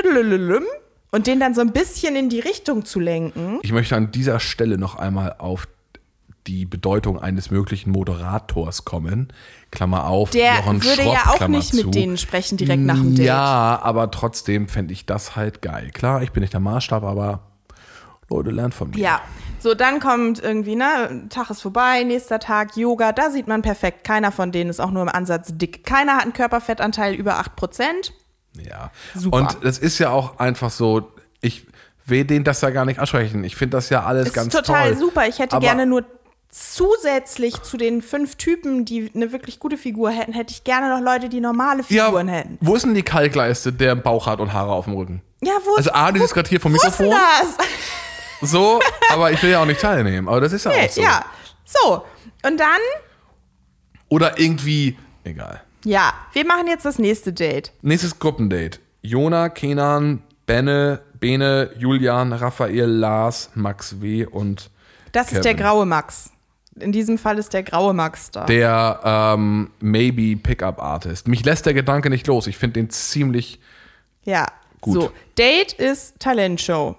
Und den dann so ein bisschen in die Richtung zu lenken. Ich möchte an dieser Stelle noch einmal auf die Bedeutung eines möglichen Moderators kommen. Klammer auf, Der Jochen würde Schropp, ja auch Klammer nicht zu. mit denen sprechen direkt nach dem Date. Ja, aber trotzdem fände ich das halt geil. Klar, ich bin nicht der Maßstab, aber Leute, lernt von mir. Ja, so dann kommt irgendwie, ne, Tag ist vorbei, nächster Tag Yoga, da sieht man perfekt, keiner von denen ist auch nur im Ansatz dick. Keiner hat einen Körperfettanteil über 8%. Ja. Super. Und es ist ja auch einfach so, ich will den das ja gar nicht ansprechen. Ich finde das ja alles Ist ganz total toll. super. Ich hätte Aber- gerne nur zusätzlich zu den fünf Typen, die eine wirklich gute Figur hätten, hätte ich gerne noch Leute, die normale Ja, Figuren hätten. wo ist denn die Kalkleiste, der einen Bauch hat und Haare auf dem Rücken? Ja, wo Also A, die ist gerade hier vom ist Mikrofon. das? So, aber ich will ja auch nicht teilnehmen. Aber das ist ja Nee, auch so. Ja, so. Und dann, Oder irgendwie, egal. Ja, wir machen jetzt das nächste Date. Nächstes Gruppendate. Jona, Kenan, Benne, Bene, Julian, Raphael, Lars, Max W. und Das ist der Kevin. graue Max. In diesem Fall ist der graue Max da. der ähm, Maybe Pickup Artist. Mich lässt der Gedanke nicht los. Ich finde den ziemlich. Ja, Gut. so. Date ist Talentshow.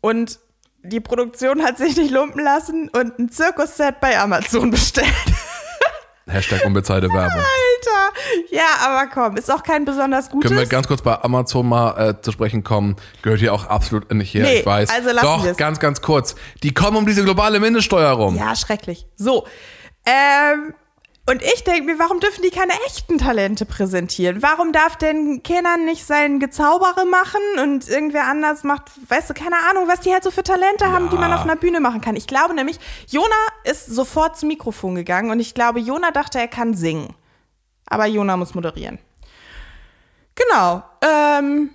Und die Produktion hat sich nicht lumpen lassen und ein Zirkusset bei Amazon bestellt. Hashtag unbezahlte Werbung. Ja, aber komm, ist auch kein besonders gutes. Können wir ganz kurz bei Amazon mal äh, zu sprechen kommen? Gehört hier auch absolut nicht her, Nee, ich weiß. also lassen Doch, wir's. ganz, ganz kurz. Die kommen um diese globale Mindeststeuer rum. ja, schrecklich. So. Ähm, und ich denke mir, warum dürfen die keine echten Talente präsentieren? Warum darf denn Kenan nicht sein Gezaubere machen und irgendwer anders macht, weißt du, keine Ahnung, was die halt so für Talente haben, die man auf einer Bühne machen kann. Ich glaube nämlich, Jona ist sofort zum Mikrofon gegangen und ich glaube, Jona dachte, er kann singen. Aber Jona muss moderieren. Genau. Ähm,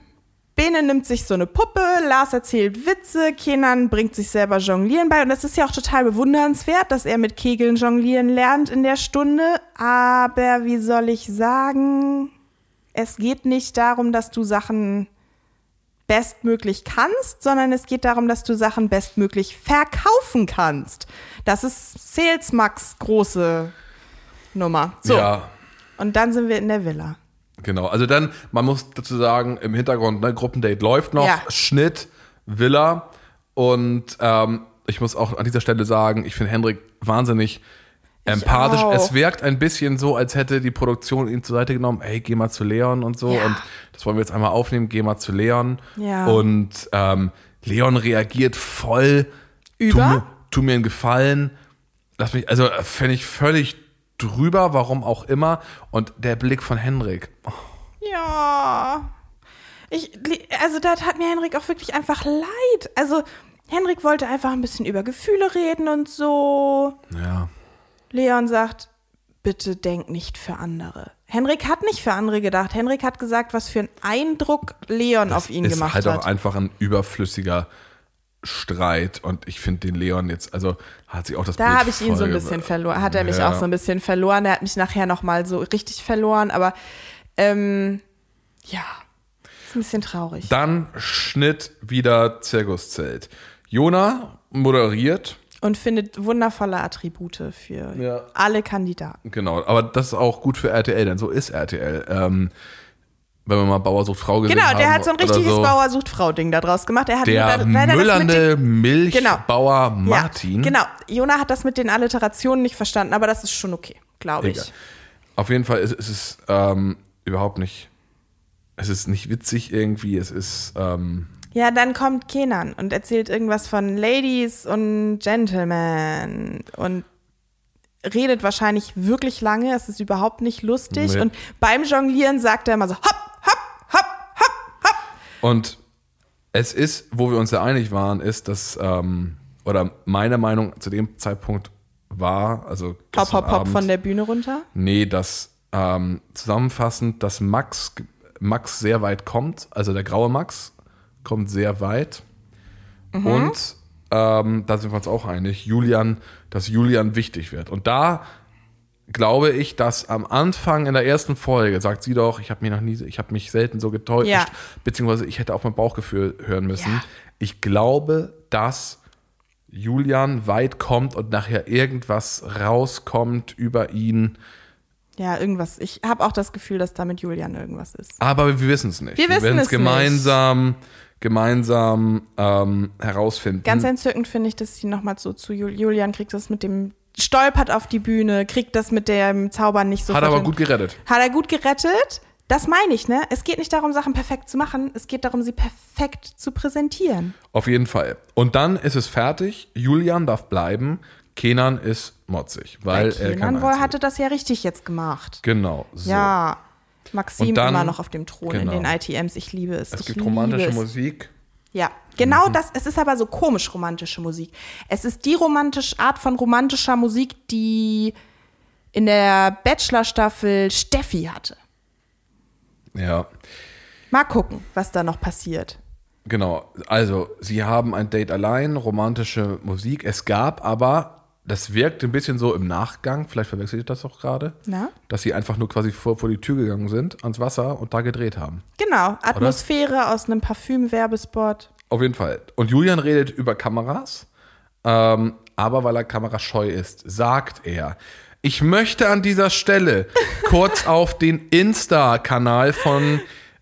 Bene nimmt sich so eine Puppe, Lars erzählt Witze, Kenan bringt sich selber Jonglieren bei. Und das ist ja auch total bewundernswert, dass er mit Kegeln jonglieren lernt in der Stunde. Aber wie soll ich sagen, es geht nicht darum, dass du Sachen bestmöglich kannst, sondern es geht darum, dass du Sachen bestmöglich verkaufen kannst. Das ist Sales Max große Nummer. So. Ja, Und dann sind wir in der Villa. genau. Also dann, man muss dazu sagen, im Hintergrund, ne, Gruppendate läuft noch, Ja. Schnitt, Villa. Und ähm, ich muss auch an dieser Stelle sagen, ich finde Hendrik wahnsinnig empathisch. Es wirkt ein bisschen so, als hätte die Produktion ihn zur Seite genommen, ey, geh mal zu Leon und so. Ja. Und das wollen wir jetzt einmal aufnehmen, geh mal zu Leon. Ja. Und ähm, Leon reagiert voll. Über? Tu mir, tu mir einen Gefallen. Lass mich, also finde ich völlig drüber, warum auch immer. Und der Blick von Hendrik. Oh, Ja. Ich, also da tat mir Henrik auch wirklich einfach leid. Also Henrik wollte einfach ein bisschen über Gefühle reden und so. ja. Leon sagt, bitte denk nicht für andere. Henrik hat nicht für andere gedacht. Henrik hat gesagt, was für einen Eindruck Leon auf ihn ist gemacht halt hat. auch einfach ein überflüssiger Streit. Und ich finde den Leon jetzt, also hat sich auch das Da habe ich ihn so ein bisschen verloren. Hat er mich Ja. auch so ein bisschen verloren. Er hat mich nachher nochmal so richtig verloren. Aber ähm, ja, ist ein bisschen traurig. Dann Schnitt wieder Zirkuszelt. Jona moderiert. Und findet wundervolle Attribute für Ja. alle Kandidaten. Genau, aber das ist auch gut für RTL, denn so ist RTL. Ähm, wenn wir mal Bauer sucht Frau gesehen Genau, haben. der hat so ein richtiges so. Bauer sucht Frau Ding da draus gemacht. Er hat Der leider müllernde den- Milchbauer Martin. Ja, genau. Jona hat das mit den Alliterationen nicht verstanden, aber das ist schon okay, glaube ich. Auf jeden Fall ist, ist es ähm, überhaupt nicht. Es ist nicht witzig irgendwie. Es ist. Ähm, Ja, dann kommt Kenan und erzählt irgendwas von Ladies und Gentlemen und redet wahrscheinlich wirklich lange. Es ist überhaupt nicht lustig. Nee. Und beim Jonglieren sagt er immer so, hopp. Und es ist, wo wir uns ja einig waren, ist, dass ähm, oder meine Meinung zu dem Zeitpunkt war, also Hopp, hopp, hopp Abend, von der Bühne runter. Nee, dass ähm, zusammenfassend, dass Max, Max sehr weit kommt, also der graue Max kommt sehr weit. Und ähm, da sind wir uns auch einig, Julian, dass Julian wichtig wird. Und da glaube ich, dass am Anfang in der ersten Folge sagt sie doch, ich habe mich noch nie, ich habe mich selten so getäuscht, Ja. beziehungsweise ich hätte auf mein Bauchgefühl hören müssen. Ja. Ich glaube, dass Julian weit kommt und nachher irgendwas rauskommt über ihn. Ja, irgendwas. Ich habe auch das Gefühl, dass da mit Julian irgendwas ist. Aber wir wissen es nicht. Wir wissen werden es gemeinsam, gemeinsam ähm, herausfinden. Ganz entzückend finde ich, dass sie nochmal so zu Jul- Julian kriegt das mit dem stolpert auf die Bühne, kriegt das mit dem Zaubern nicht so Hat aber gut gerettet. Hat er gut gerettet? Das meine ich, ne? Es geht nicht darum, Sachen perfekt zu machen, es geht darum, sie perfekt zu präsentieren. Auf jeden Fall. Und dann ist es fertig. Julian darf bleiben. Kenan ist motzig, weil er Kenan wohl einzeln. hatte das ja richtig jetzt gemacht. Genau. So. Ja. Maxim dann- immer noch auf dem Thron genau. in den ITMs. Ich liebe es. Es ich gibt romantische es. Musik. Ja, Mhm. genau das. Es ist aber so komisch romantische Musik. Es ist die romantische Art von romantischer Musik, die in der Bachelor-Staffel Steffi hatte. Ja. Mal gucken, was da noch passiert. Genau. Also, sie haben ein Date allein, romantische Musik. Es gab aber, das wirkt ein bisschen so im Nachgang, vielleicht verwechsel ich das auch gerade, Na? dass sie einfach nur quasi vor, vor die Tür gegangen sind, ans Wasser und da gedreht haben. Genau, Atmosphäre aus einem Parfüm-Werbespot. Auf jeden Fall. Und Julian redet über Kameras, ähm, aber weil er kamerascheu ist, sagt er, ich möchte an dieser Stelle kurz auf den Insta-Kanal von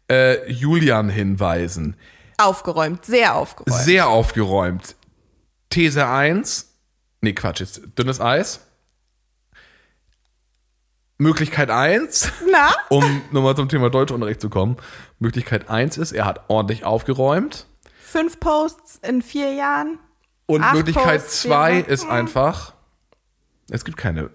äh, Julian hinweisen. Aufgeräumt, sehr aufgeräumt. Sehr aufgeräumt. These 1, nee, Quatsch, jetzt dünnes Eis. Möglichkeit 1, Na? um nochmal zum Thema Deutschunterricht zu kommen. Möglichkeit 1 ist, er hat ordentlich aufgeräumt. Fünf Posts in vier Jahren. Und Möglichkeit Posts, 2 vier- ist einfach, es gibt keine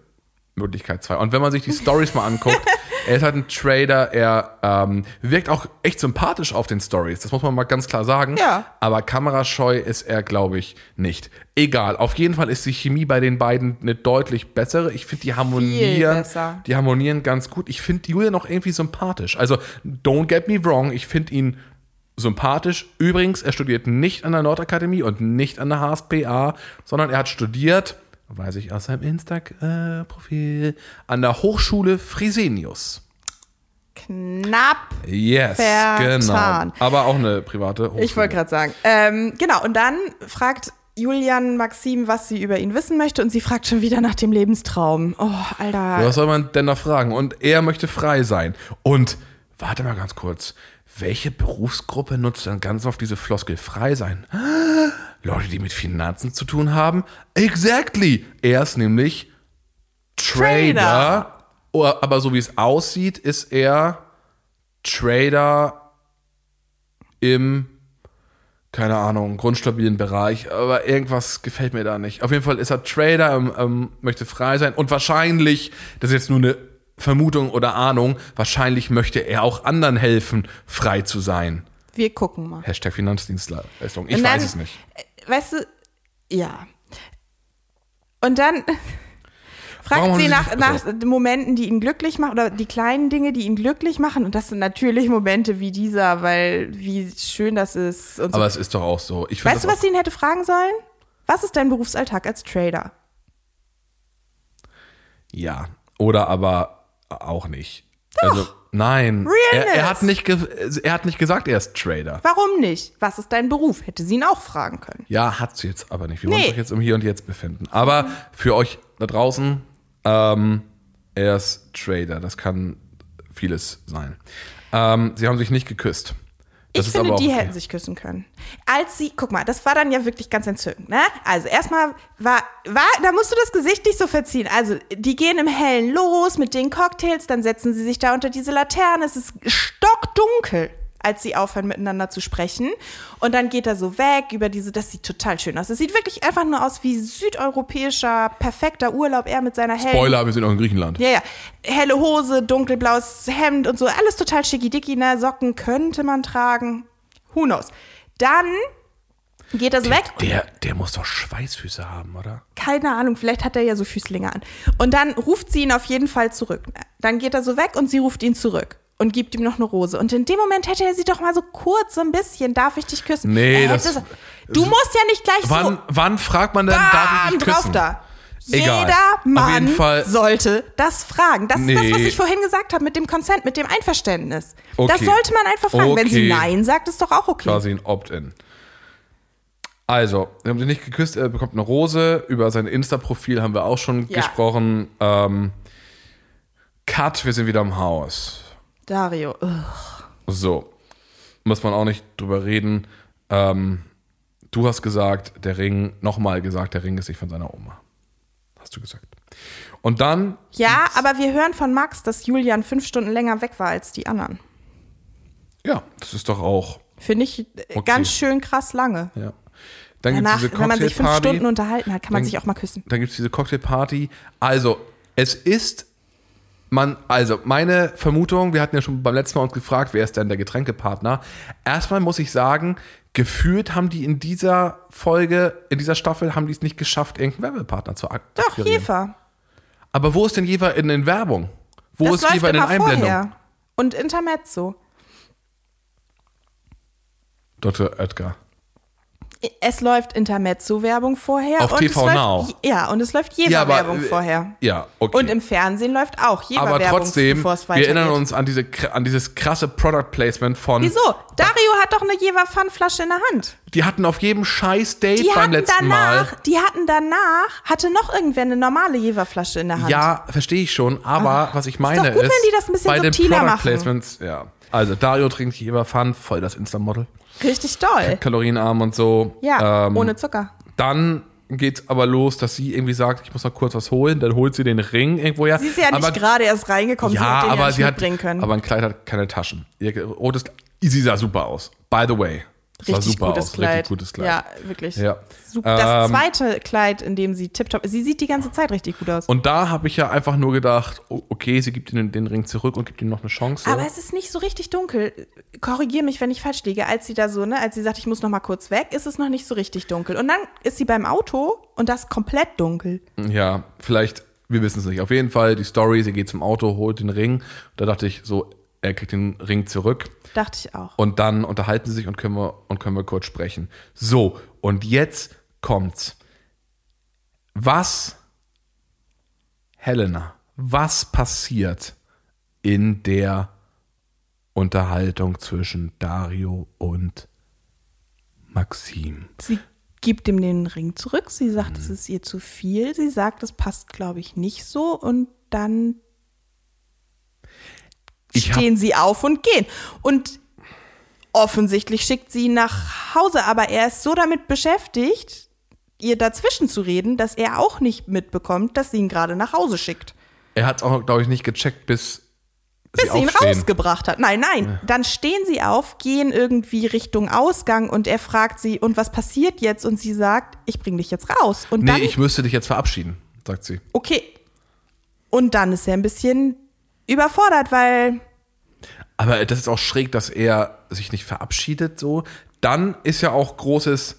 Möglichkeit 2. Und wenn man sich die Stories mal anguckt, er ist halt ein Trader, er ähm, wirkt auch echt sympathisch auf den Stories, das muss man mal ganz klar sagen. Ja. Aber kamerascheu ist er, glaube ich, nicht. Egal, auf jeden Fall ist die Chemie bei den beiden eine deutlich bessere. Ich finde, die harmonieren, die harmonieren ganz gut. Ich finde Julian auch irgendwie sympathisch. Also, don't get me wrong, ich finde ihn sympathisch. Übrigens, er studiert nicht an der Nordakademie und nicht an der HSPA, sondern er hat studiert, weiß ich aus seinem Insta-Profil, an der Hochschule Fresenius. knapp. Yes, Vertan. genau. Aber auch eine private Hochschule. Ich wollte gerade sagen. Ähm, genau, und dann fragt Julian Maxim, was sie über ihn wissen möchte, und sie fragt schon wieder nach dem Lebenstraum. Oh, Alter. Was soll man denn da fragen? Und er möchte frei sein. Und warte mal ganz kurz. Welche Berufsgruppe nutzt dann ganz oft diese Floskel frei sein? Leute, die mit Finanzen zu tun haben? Exactly. Er ist nämlich Trader. Trader. Oh, Aber so wie es aussieht, ist er Trader im, keine Ahnung, grundstabilen Bereich. Aber irgendwas gefällt mir da nicht. Auf jeden Fall ist er Trader, ähm, ähm, möchte frei sein und wahrscheinlich, das ist jetzt nur eine Vermutung oder Ahnung, wahrscheinlich möchte er auch anderen helfen, frei zu sein. Wir gucken mal. Hashtag Finanzdienstleistung. Ich dann- weiß es nicht. Weißt du, ja. Und dann fragt Warum sie nach, nach also- Momenten, die ihn glücklich machen oder die kleinen Dinge, die ihn glücklich machen. Und das sind natürlich Momente wie dieser, weil wie schön das ist. So. Aber es ist doch auch so. Weißt du, was sie ihn hätte fragen sollen? Was ist dein Berufsalltag als Trader? Ja. Oder aber auch nicht. Also, nein. Er, er, hat nicht er hat nicht gesagt, er ist Trader. Warum nicht? Was ist dein Beruf? Hätte sie ihn auch fragen können. Ja, hat sie jetzt aber nicht. Wir Nee. wollen uns doch jetzt im Hier und Jetzt befinden. Aber für euch da draußen, ähm, er ist Trader. Das kann vieles sein. Ähm, sie haben sich nicht geküsst. Das ich finde, die okay. hätten sich küssen können. Als sie, guck mal, das war dann ja wirklich ganz entzückend, ne? Also erstmal war, war, da musst du das Gesicht nicht so verziehen. Also die gehen im Hellen los mit den Cocktails, dann setzen sie sich da unter diese Laterne. Es ist stockdunkel, als sie aufhören miteinander zu sprechen. Und dann geht er so weg über diese, das sieht total schön aus. Es sieht wirklich einfach nur aus wie südeuropäischer, perfekter Urlaub. Er mit seiner hellen Spoiler, wir sind auch in Griechenland. ja, ja. Helle Hose, dunkelblaues Hemd und so. Alles total schickidicki, ne? Socken könnte man tragen. Who knows? Dann geht er so weg. Der, der muss doch Schweißfüße haben, oder? Keine Ahnung, vielleicht hat er ja so Füßlinge an. Und dann ruft sie ihn auf jeden Fall zurück. Dann geht er so weg und sie ruft ihn zurück und gibt ihm noch eine Rose. Und in dem Moment hätte er sie doch mal so kurz, so ein bisschen, darf ich dich küssen? Nee, Er das- so- Du musst ja nicht gleich Wann, so wann fragt man denn, darf ich bam, dich drauf küssen? da. Egal. Jeder Mann sollte das fragen. Das ist das, was Nee. ich vorhin gesagt habe mit dem Consent, mit dem Einverständnis. Okay. Das sollte man einfach fragen. Wenn sie Okay. Nein sagt, ist doch auch okay. Quasi ein Opt-in. Also, wir haben sich nicht geküsst, er bekommt eine Rose. Über sein Insta-Profil haben wir auch schon Ja. gesprochen. Ähm, Cut, wir sind wieder im Haus. Dario. ugh. So, muss man auch nicht drüber reden. Ähm, du hast gesagt, der Ring, nochmal gesagt, der Ring ist nicht von seiner Oma. Hast du gesagt. Und dann, Ja, aber wir hören von Max, dass Julian fünf Stunden länger weg war als die anderen. ja, das ist doch auch, Finde ich äh, Okay. ganz schön krass lange. ja. Dann Danach, es diese wenn man sich fünf Cocktailparty. Stunden unterhalten hat, kann man Dann- sich auch mal küssen. Dann gibt es diese Cocktailparty. Also, es ist, man, also meine Vermutung, wir hatten ja schon beim letzten Mal uns gefragt, wer ist denn der Getränkepartner. Erstmal muss ich sagen, gefühlt haben die in dieser Folge, in dieser Staffel, haben die es nicht geschafft, irgendeinen Werbepartner zu ak Doch. Jefer. Aber wo ist denn Jever in den Werbung? Wo das ist Jever in den Einblendungen? Und Intermezzo. Dr. Oetker. Es läuft Intermezzo-Werbung vorher. Auf und TV es Now. Läuft, ja, und es läuft Ja, aber, Jever-Werbung äh, vorher. Ja, okay. Und im Fernsehen läuft auch jeder aber Werbung, trotzdem, wir erinnern uns an, diese, an dieses krasse Product Placement von. Wieso? Dario hat doch eine Jever Pfandflasche in der Hand. Die hatten auf jedem scheiß Date Die beim hatten letzten danach, Mal. die hatten danach, hatte noch irgendwer eine normale Jever-Flasche in der Hand. Ja, verstehe ich schon, aber was ich meine doch ist, gut, wenn die das ein bisschen bei den subtiler Product machen. Placements, ja. Also Dario trinkt Jever Fun, voll das Insta-Model. Richtig doll. Kalorienarm und so. Ja, Ähm, ohne Zucker. Dann geht's aber los, dass sie irgendwie sagt, ich muss noch kurz was holen, dann holt sie den Ring irgendwo her. Sie ist ja aber, nicht gerade erst reingekommen, sie Ja, hat den aber ja nicht sie hat, können. aber ein Kleid hat keine Taschen. Ihr rotes, sie sah super aus. By the way. Richtig super gutes aus. Kleid. Richtig gutes Kleid. Ja, wirklich. Ja. Super. Das Ähm, zweite Kleid, in dem sie tipptopp, sie sieht die ganze Zeit richtig gut aus. Und da habe ich ja einfach nur gedacht, okay, sie gibt ihm den Ring zurück und gibt ihm noch eine Chance. Aber es ist nicht so richtig dunkel. Korrigier mich, wenn ich falsch liege. Als sie da so, ne, als sie sagt, ich muss noch mal kurz weg, ist es noch nicht so richtig dunkel. Und dann ist sie beim Auto und das komplett dunkel. Ja, vielleicht, wir wissen es nicht. Auf jeden Fall die Story, sie geht zum Auto, holt den Ring. Da dachte ich so, er kriegt den Ring zurück. Dachte ich auch. Und dann unterhalten sie sich und können wir, und können wir kurz sprechen. So, und jetzt kommt's. Was, Helena, was passiert in der Unterhaltung zwischen Dario und Maxim. Sie gibt ihm den Ring zurück. Sie sagt, es ist ihr zu viel. Sie sagt, es passt, glaube ich, nicht so. Und dann stehen sie auf und gehen. Und offensichtlich schickt sie ihn nach Hause. Aber er ist so damit beschäftigt, ihr dazwischen zu reden, dass er auch nicht mitbekommt, dass sie ihn gerade nach Hause schickt. Er hat es auch, glaube ich, nicht gecheckt, bis, Bis sie ihn aufstehen. rausgebracht hat. Nein, nein. Dann stehen sie auf, gehen irgendwie Richtung Ausgang und er fragt sie, und was passiert jetzt? Und sie sagt, ich bring dich jetzt raus. Und Nee, dann, ich müsste dich jetzt verabschieden, sagt sie. okay. Und dann ist er ein bisschen überfordert, weil Aber das ist auch schräg, dass er sich nicht verabschiedet so. Dann ist ja auch großes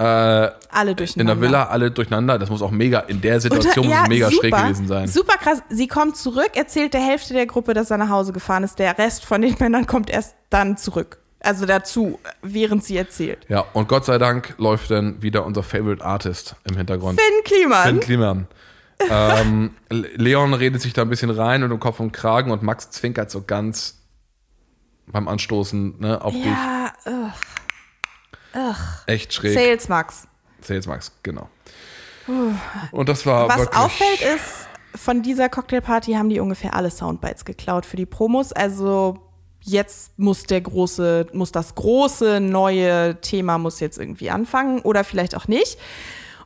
alle in durcheinander. der Villa alle durcheinander. Das muss auch mega, in der Situation muss ja, es mega super, schräg gewesen sein. Super krass. Sie kommt zurück, erzählt der Hälfte der Gruppe, dass er nach Hause gefahren ist. Der Rest von den Männern kommt erst dann zurück. Also dazu, während sie erzählt. Ja, und Gott sei Dank läuft dann wieder unser Favorite Artist im Hintergrund. Finn Kliman. Finn Kliman. Ähm, Leon redet sich da ein bisschen rein und um Kopf und Kragen und Max zwinkert so ganz beim Anstoßen ne, auf ja, ugh. dich. Echt schräg. Sales Max. Sales Max, genau. Und das war Was auffällt ist, von dieser Cocktailparty haben die ungefähr alle Soundbites geklaut für die Promos. Also jetzt muss der große, muss das große neue Thema muss jetzt irgendwie anfangen oder vielleicht auch nicht.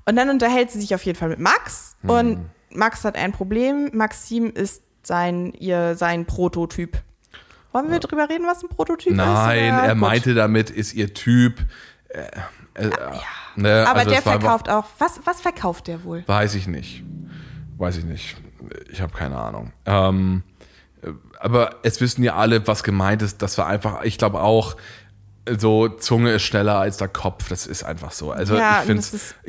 Und dann unterhält sie sich auf jeden Fall mit Max Hm. und Max hat ein Problem. Maxim ist sein, ihr, sein Prototyp. Wollen wir drüber reden, was ein Prototyp ist? Nein, er Gut. meinte damit, ist ihr Typ. Äh, äh, ne, Aber also der war verkauft auch. Was, was verkauft der wohl? Weiß ich nicht. Weiß ich nicht. Ich habe keine Ahnung. Ähm, äh, aber es wissen ja alle, was gemeint ist. Das war einfach, ich glaube auch, so Zunge ist schneller als der Kopf. Das ist einfach so. Also Ja, ich finde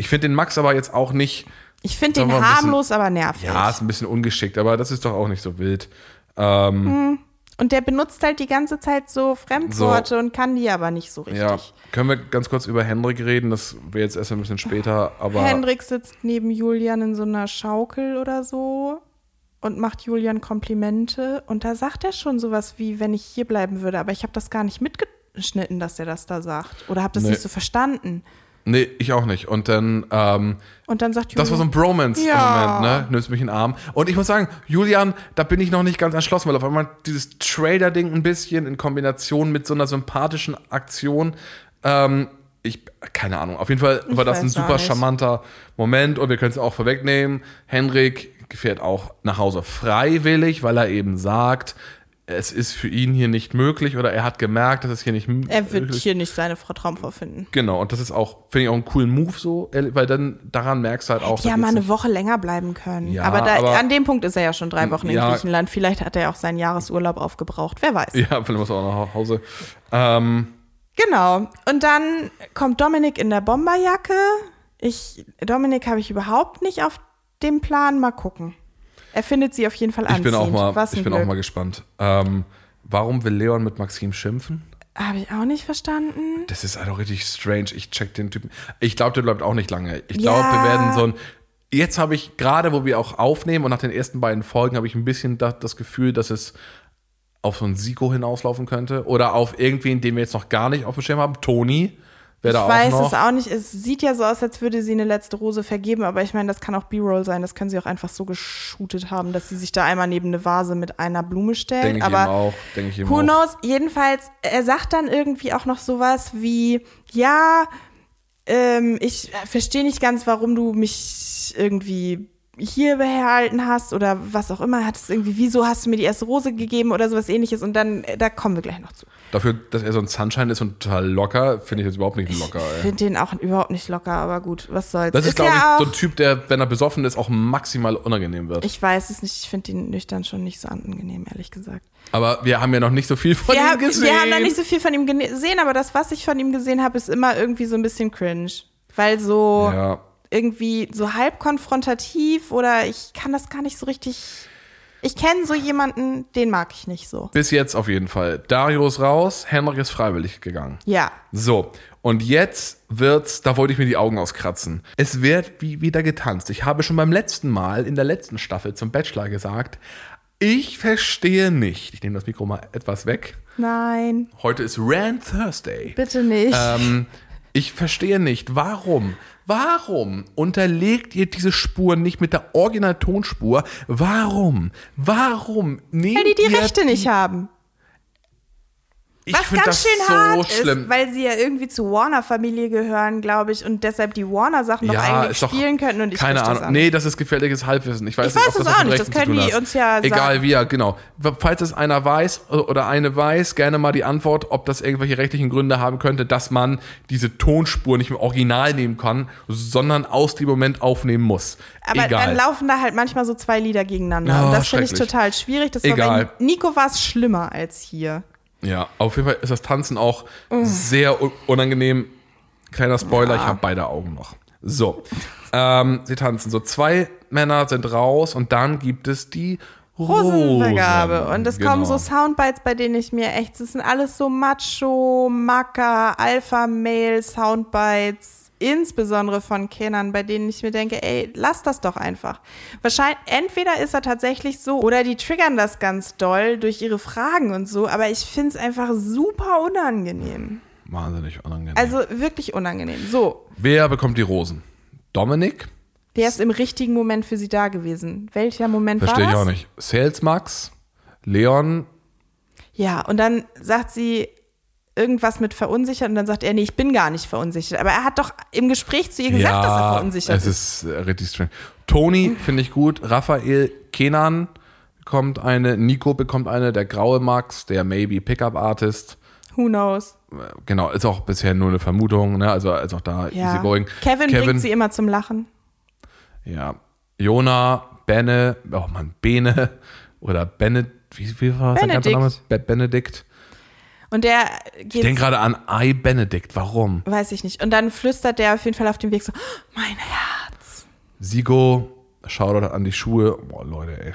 find den Max aber jetzt auch nicht, Ich finde den ein bisschen- harmlos, aber nervig. ja, ist ein bisschen ungeschickt, aber das ist doch auch nicht so wild. Ähm, Und der benutzt halt die ganze Zeit so Fremdworte und kann die aber nicht so richtig. ja, können wir ganz kurz über Hendrik reden? Das wäre jetzt erst ein bisschen später, aber Hendrik sitzt neben Julian in so einer Schaukel oder so und macht Julian Komplimente. Und da sagt er schon sowas wie, wenn ich hier bleiben würde. Aber ich habe das gar nicht mitgeschnitten, dass er das da sagt. Oder habe das Nee. nicht so verstanden. nee, ich auch nicht. Und dann ähm, Und dann sagt Das war so ein Bromance Ja. im Moment, ne? Nimmst mich in den Arm. Und ich muss sagen, Julian, da bin ich noch nicht ganz entschlossen, weil auf einmal dieses Trader-Ding ein bisschen in Kombination mit so einer sympathischen Aktion, ähm, ich, keine Ahnung, auf jeden Fall war das ein super charmanter Moment und wir können es auch vorwegnehmen. Henrik fährt auch nach Hause freiwillig, weil er eben sagt, es ist für ihn hier nicht möglich oder er hat gemerkt, dass es hier nicht m- er wird möglich hier nicht seine Frau Traumfrau finden. Genau, und das ist auch, finde ich auch einen coolen Move so, weil dann daran merkst du halt auch, Ja, da mal eine Woche länger bleiben können. Ja, aber, da, aber- an dem Punkt ist er ja schon drei Wochen in Ja. Griechenland. Vielleicht hat er auch seinen Jahresurlaub aufgebraucht. Wer weiß. Ja, vielleicht muss er auch nach Hause. Ähm, Genau. Und dann kommt Dominik in der Bomberjacke. Ich, Dominik habe ich überhaupt nicht auf dem Plan. Mal gucken. Er findet sie auf jeden Fall ich anziehend. bin auch mal, Was ich bin Glück. auch mal gespannt. Ähm, warum will Leon mit Maxim schimpfen? Habe ich auch nicht verstanden. Das ist halt auch richtig strange. Ich check den Typen. Ich glaube, der bleibt auch nicht lange. Ich Ja. glaube, wir werden so ein. Jetzt habe ich gerade, wo wir auch aufnehmen und nach den ersten beiden Folgen, habe ich ein bisschen das, das Gefühl, dass es auf so ein Siko hinauslaufen könnte. Oder auf irgendwen, den wir jetzt noch gar nicht auf dem Schirm haben. Toni wäre Ich auch weiß es auch nicht. Es sieht ja so aus, als würde sie eine letzte Rose vergeben, aber ich meine, das kann auch B-Roll sein. Das können sie auch einfach so geshootet haben, dass sie sich da einmal neben eine Vase mit einer Blume stellt. Denke ich aber auch. Denke ich eben Who auch. knows? Jedenfalls, er sagt dann irgendwie auch noch sowas wie, ja, ähm, ich verstehe nicht ganz, warum du mich irgendwie hier behalten hast oder was auch immer. Hat es irgendwie, wieso hast du mir die erste Rose gegeben oder sowas ähnliches? Und dann, äh, da kommen wir gleich noch zu. Dafür, dass er so ein Sunshine ist und total locker, finde ich jetzt überhaupt nicht locker, Ich finde den auch überhaupt nicht locker, aber gut, was soll's. Das ist, glaube ja ich, auch, so ein Typ, der, wenn er besoffen ist, auch maximal unangenehm wird. Ich weiß es nicht, ich finde ihn nüchtern schon nicht so angenehm, ehrlich gesagt. Aber wir haben ja noch nicht so viel von Wir, ihm haben- gesehen. wir haben noch nicht so viel von ihm gesehen, aber das, was ich von ihm gesehen habe, ist immer irgendwie so ein bisschen cringe. Weil so ja. Irgendwie so halb konfrontativ oder ich kann das gar nicht so richtig. Ich kenne so jemanden, den mag ich nicht so. Bis jetzt auf jeden Fall. Dario ist raus, Henrik ist freiwillig gegangen. Ja. So, und jetzt wird's, da wollte ich mir die Augen auskratzen. Es wird wie wieder getanzt. Ich habe schon beim letzten Mal in der letzten Staffel zum Bachelor gesagt, Ich verstehe nicht. Ich nehme das Mikro mal etwas weg. Nein, Heute ist Rand Thursday. bitte nicht. Ähm, ich verstehe nicht, warum, warum unterlegt ihr diese Spuren nicht mit der Original-Tonspur? Warum? Warum nehmt weil die die Rechte nicht haben. Ich Was ganz das schön so hart schlimm. ist, weil sie ja irgendwie zur Warner-Familie gehören, glaube ich, und deshalb die Warner-Sachen noch eigentlich ist doch- spielen könnten und ich keine das Ahnung. auch Nee, das ist gefährliches Halbwissen. Ich weiß Ich nicht, weiß es das auch nicht. Das können die uns ja Egal sagen. wie, ja, genau. Falls es einer weiß oder eine weiß, gerne mal die Antwort, ob das irgendwelche rechtlichen Gründe haben könnte, dass man diese Tonspur nicht im Original nehmen kann, sondern aus dem Moment aufnehmen muss. Aber Egal. dann laufen da halt manchmal so zwei Lieder gegeneinander. Ja, und das finde ich total schwierig. Das war Egal. bei Nico war es schlimmer als hier. Ja, auf jeden Fall ist das Tanzen auch sehr u- unangenehm. Kleiner Spoiler, ich habe beide Augen noch. So, ähm, sie tanzen. So, zwei Männer sind raus und dann gibt es die Rosenvergabe. Rosen. Und es Genau. kommen so Soundbites, bei denen ich mir echt, das sind alles so Macho, Macker, Alpha-Male-Soundbites, insbesondere von Kennern, bei denen ich mir denke, ey, lass das doch einfach. Wahrscheinlich, entweder ist er tatsächlich so, oder die triggern das ganz doll durch ihre Fragen und so, aber ich finde es einfach super unangenehm. Wahnsinnig unangenehm. Also wirklich unangenehm. So, Wer bekommt die Rosen? Dominik? der ist im richtigen Moment für sie da gewesen. Welcher Moment Verstehe war ich das? auch nicht. Sales Max? Leon? Ja, und dann sagt sie irgendwas mit verunsichert und dann sagt er, nee, ich bin gar nicht verunsichert. Aber er hat doch im Gespräch zu ihr gesagt, dass er verunsichert es ist. ist äh, richtig strange. Toni finde ich gut. Raphael Kenan bekommt eine. Nico bekommt eine. Der graue Max, der Maybe Pickup Artist. Who knows? Genau, ist auch bisher nur eine Vermutung, ne? Also, also auch da Ja. easy going. Kevin, bringt sie immer zum Lachen. ja. Jona, Benne, oh Mann, Bene oder Bene, wie, wie war sein ganzer Name? Benedikt. Be Benedikt. Und der Ich geht, denke gerade an I Benedict. Warum? weiß ich nicht. Und dann flüstert der auf jeden Fall auf dem Weg so, "Oh, mein Herz. Sigo, Shoutout an die Schuhe. Boah, Leute, ey.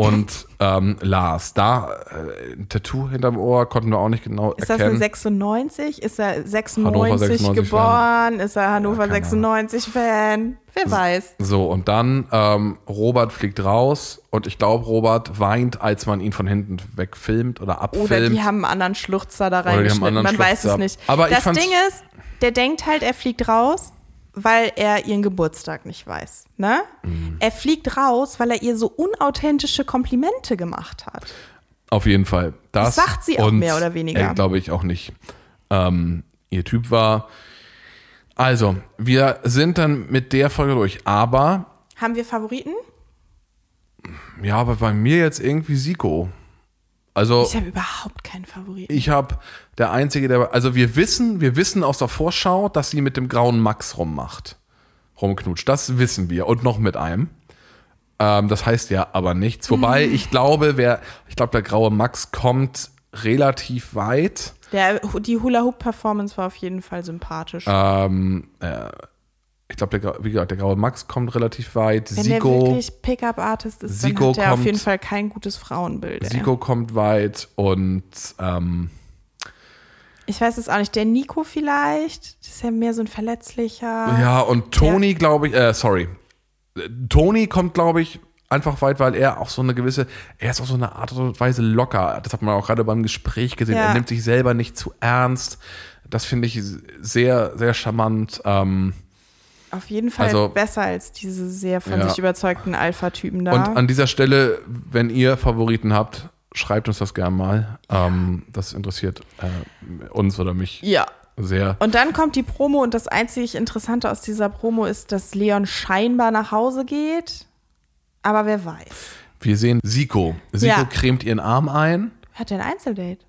Und ähm, Lars, da äh, ein Tattoo hinterm Ohr konnten wir auch nicht genau Ist das erkennen. eine 96? Ist er 96, Hannover 96 geboren? Ist er Hannover Ahnung. 96 Fan? Wer weiß. so, und dann ähm, Robert fliegt raus und ich glaube, Robert weint, als man ihn von hinten wegfilmt oder abfilmt. Oder die haben einen anderen Schluchzer da reingeschnitten. Man weiß es nicht. Aber das Ding ist, der denkt halt, er fliegt raus, weil er ihren Geburtstag nicht weiß. Ne? Mhm. Er fliegt raus, weil er ihr so unauthentische Komplimente gemacht hat. Auf jeden Fall. Das, Das sagt sie auch mehr oder weniger. Glaube ich auch nicht. Ähm, ihr Typ war. Also, wir sind dann mit der Folge durch. Aber, Haben wir Favoriten? ja, aber bei mir jetzt irgendwie Siko. Also, Ich habe überhaupt keinen Favoriten. ich habe der Einzige, der. Also, wir wissen, wir wissen aus der Vorschau, dass sie mit dem grauen Max rummacht. Rumknutscht. Das wissen wir. Und noch mit einem. Ähm, das heißt ja aber nichts. Wobei, Mhm. ich glaube, wer, ich glaube, der graue Max kommt relativ weit. Der, die Hula-Hoop-Performance war auf jeden Fall sympathisch. Ähm, äh, ich glaube, der, wie gesagt, der graue Max kommt relativ weit. Wenn der Siko, wirklich Pickup-Artist ist, Siko dann hat er auf kommt- jeden Fall kein gutes Frauenbild. ey. Siko kommt weit und ähm, Ich weiß es auch nicht. Der Nico vielleicht? Das ist ja mehr so ein verletzlicher. ja, und Tony, glaube ich, äh, sorry. Tony kommt, glaube ich, einfach weit, weil er auch so eine gewisse, er ist auch so eine Art und Weise locker. Das hat man auch gerade beim Gespräch gesehen. Ja. Er nimmt sich selber nicht zu ernst. Das finde ich sehr, sehr charmant. Ähm, Auf jeden Fall Also- besser als diese sehr von Ja. sich überzeugten Alpha-Typen da. Und an dieser Stelle, wenn ihr Favoriten habt, schreibt uns das gerne mal. Ähm, das interessiert äh, uns oder mich ja. sehr. Und dann kommt die Promo und das einzig Interessante aus dieser Promo ist, dass Leon scheinbar nach Hause geht. Aber wer weiß. Wir sehen Siko. Siko Ja. cremt ihren Arm ein. Hat er ein Einzeldate?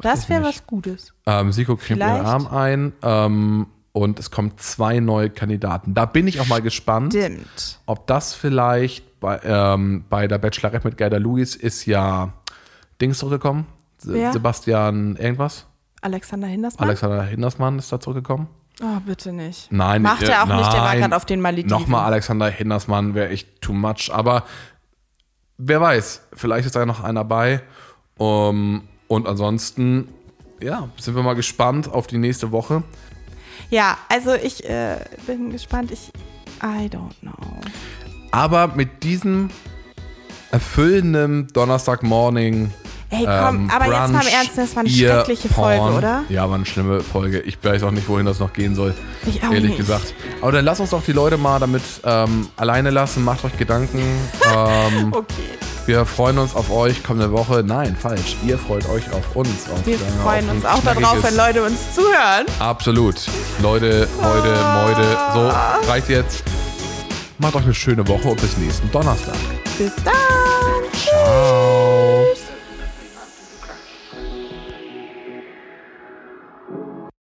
Das wäre was Gutes. Ähm, Siko cremt ihren Vielleicht. Arm ein. Ähm, und es kommen zwei neue Kandidaten. Da bin ich auch mal gespannt, Stimmt. ob das vielleicht bei, ähm, bei der Bachelorette mit Gerda Lewis ist ja Dings zurückgekommen. Wer? Sebastian irgendwas. Alexander Hindersmann? Alexander Hindersmann ist da zurückgekommen. oh, bitte nicht. Nein, Macht äh, er auch nicht, der war nein. gerade auf den Malediven. Nochmal Alexander Hindersmann wäre echt too much. Aber wer weiß, vielleicht ist da noch einer bei. Um, und ansonsten, ja, sind wir mal gespannt auf die nächste Woche. Ja, also ich äh, bin gespannt. Ich, I don't know. Aber mit diesem erfüllendem Donnerstagmorning. Ey, komm, ähm, aber jetzt mal im Brunch, Ernst, das war eine schreckliche Folge, Porn. oder? Ja, war eine schlimme Folge. Ich weiß auch nicht, wohin das noch gehen soll. Ich auch ehrlich nicht. gesagt. Aber dann lasst uns doch die Leute mal damit ähm, alleine lassen. Macht euch Gedanken. ähm, Okay. Wir freuen uns auf euch kommende Woche. Nein, falsch. Ihr freut euch auf uns. Auf, Wir freuen uns auch darauf, wenn Leute uns zuhören. Absolut. Leute, Leute, Leute. So, reicht jetzt. Macht euch eine schöne Woche und bis nächsten Donnerstag. Bis dann. Ciao. Tschüss.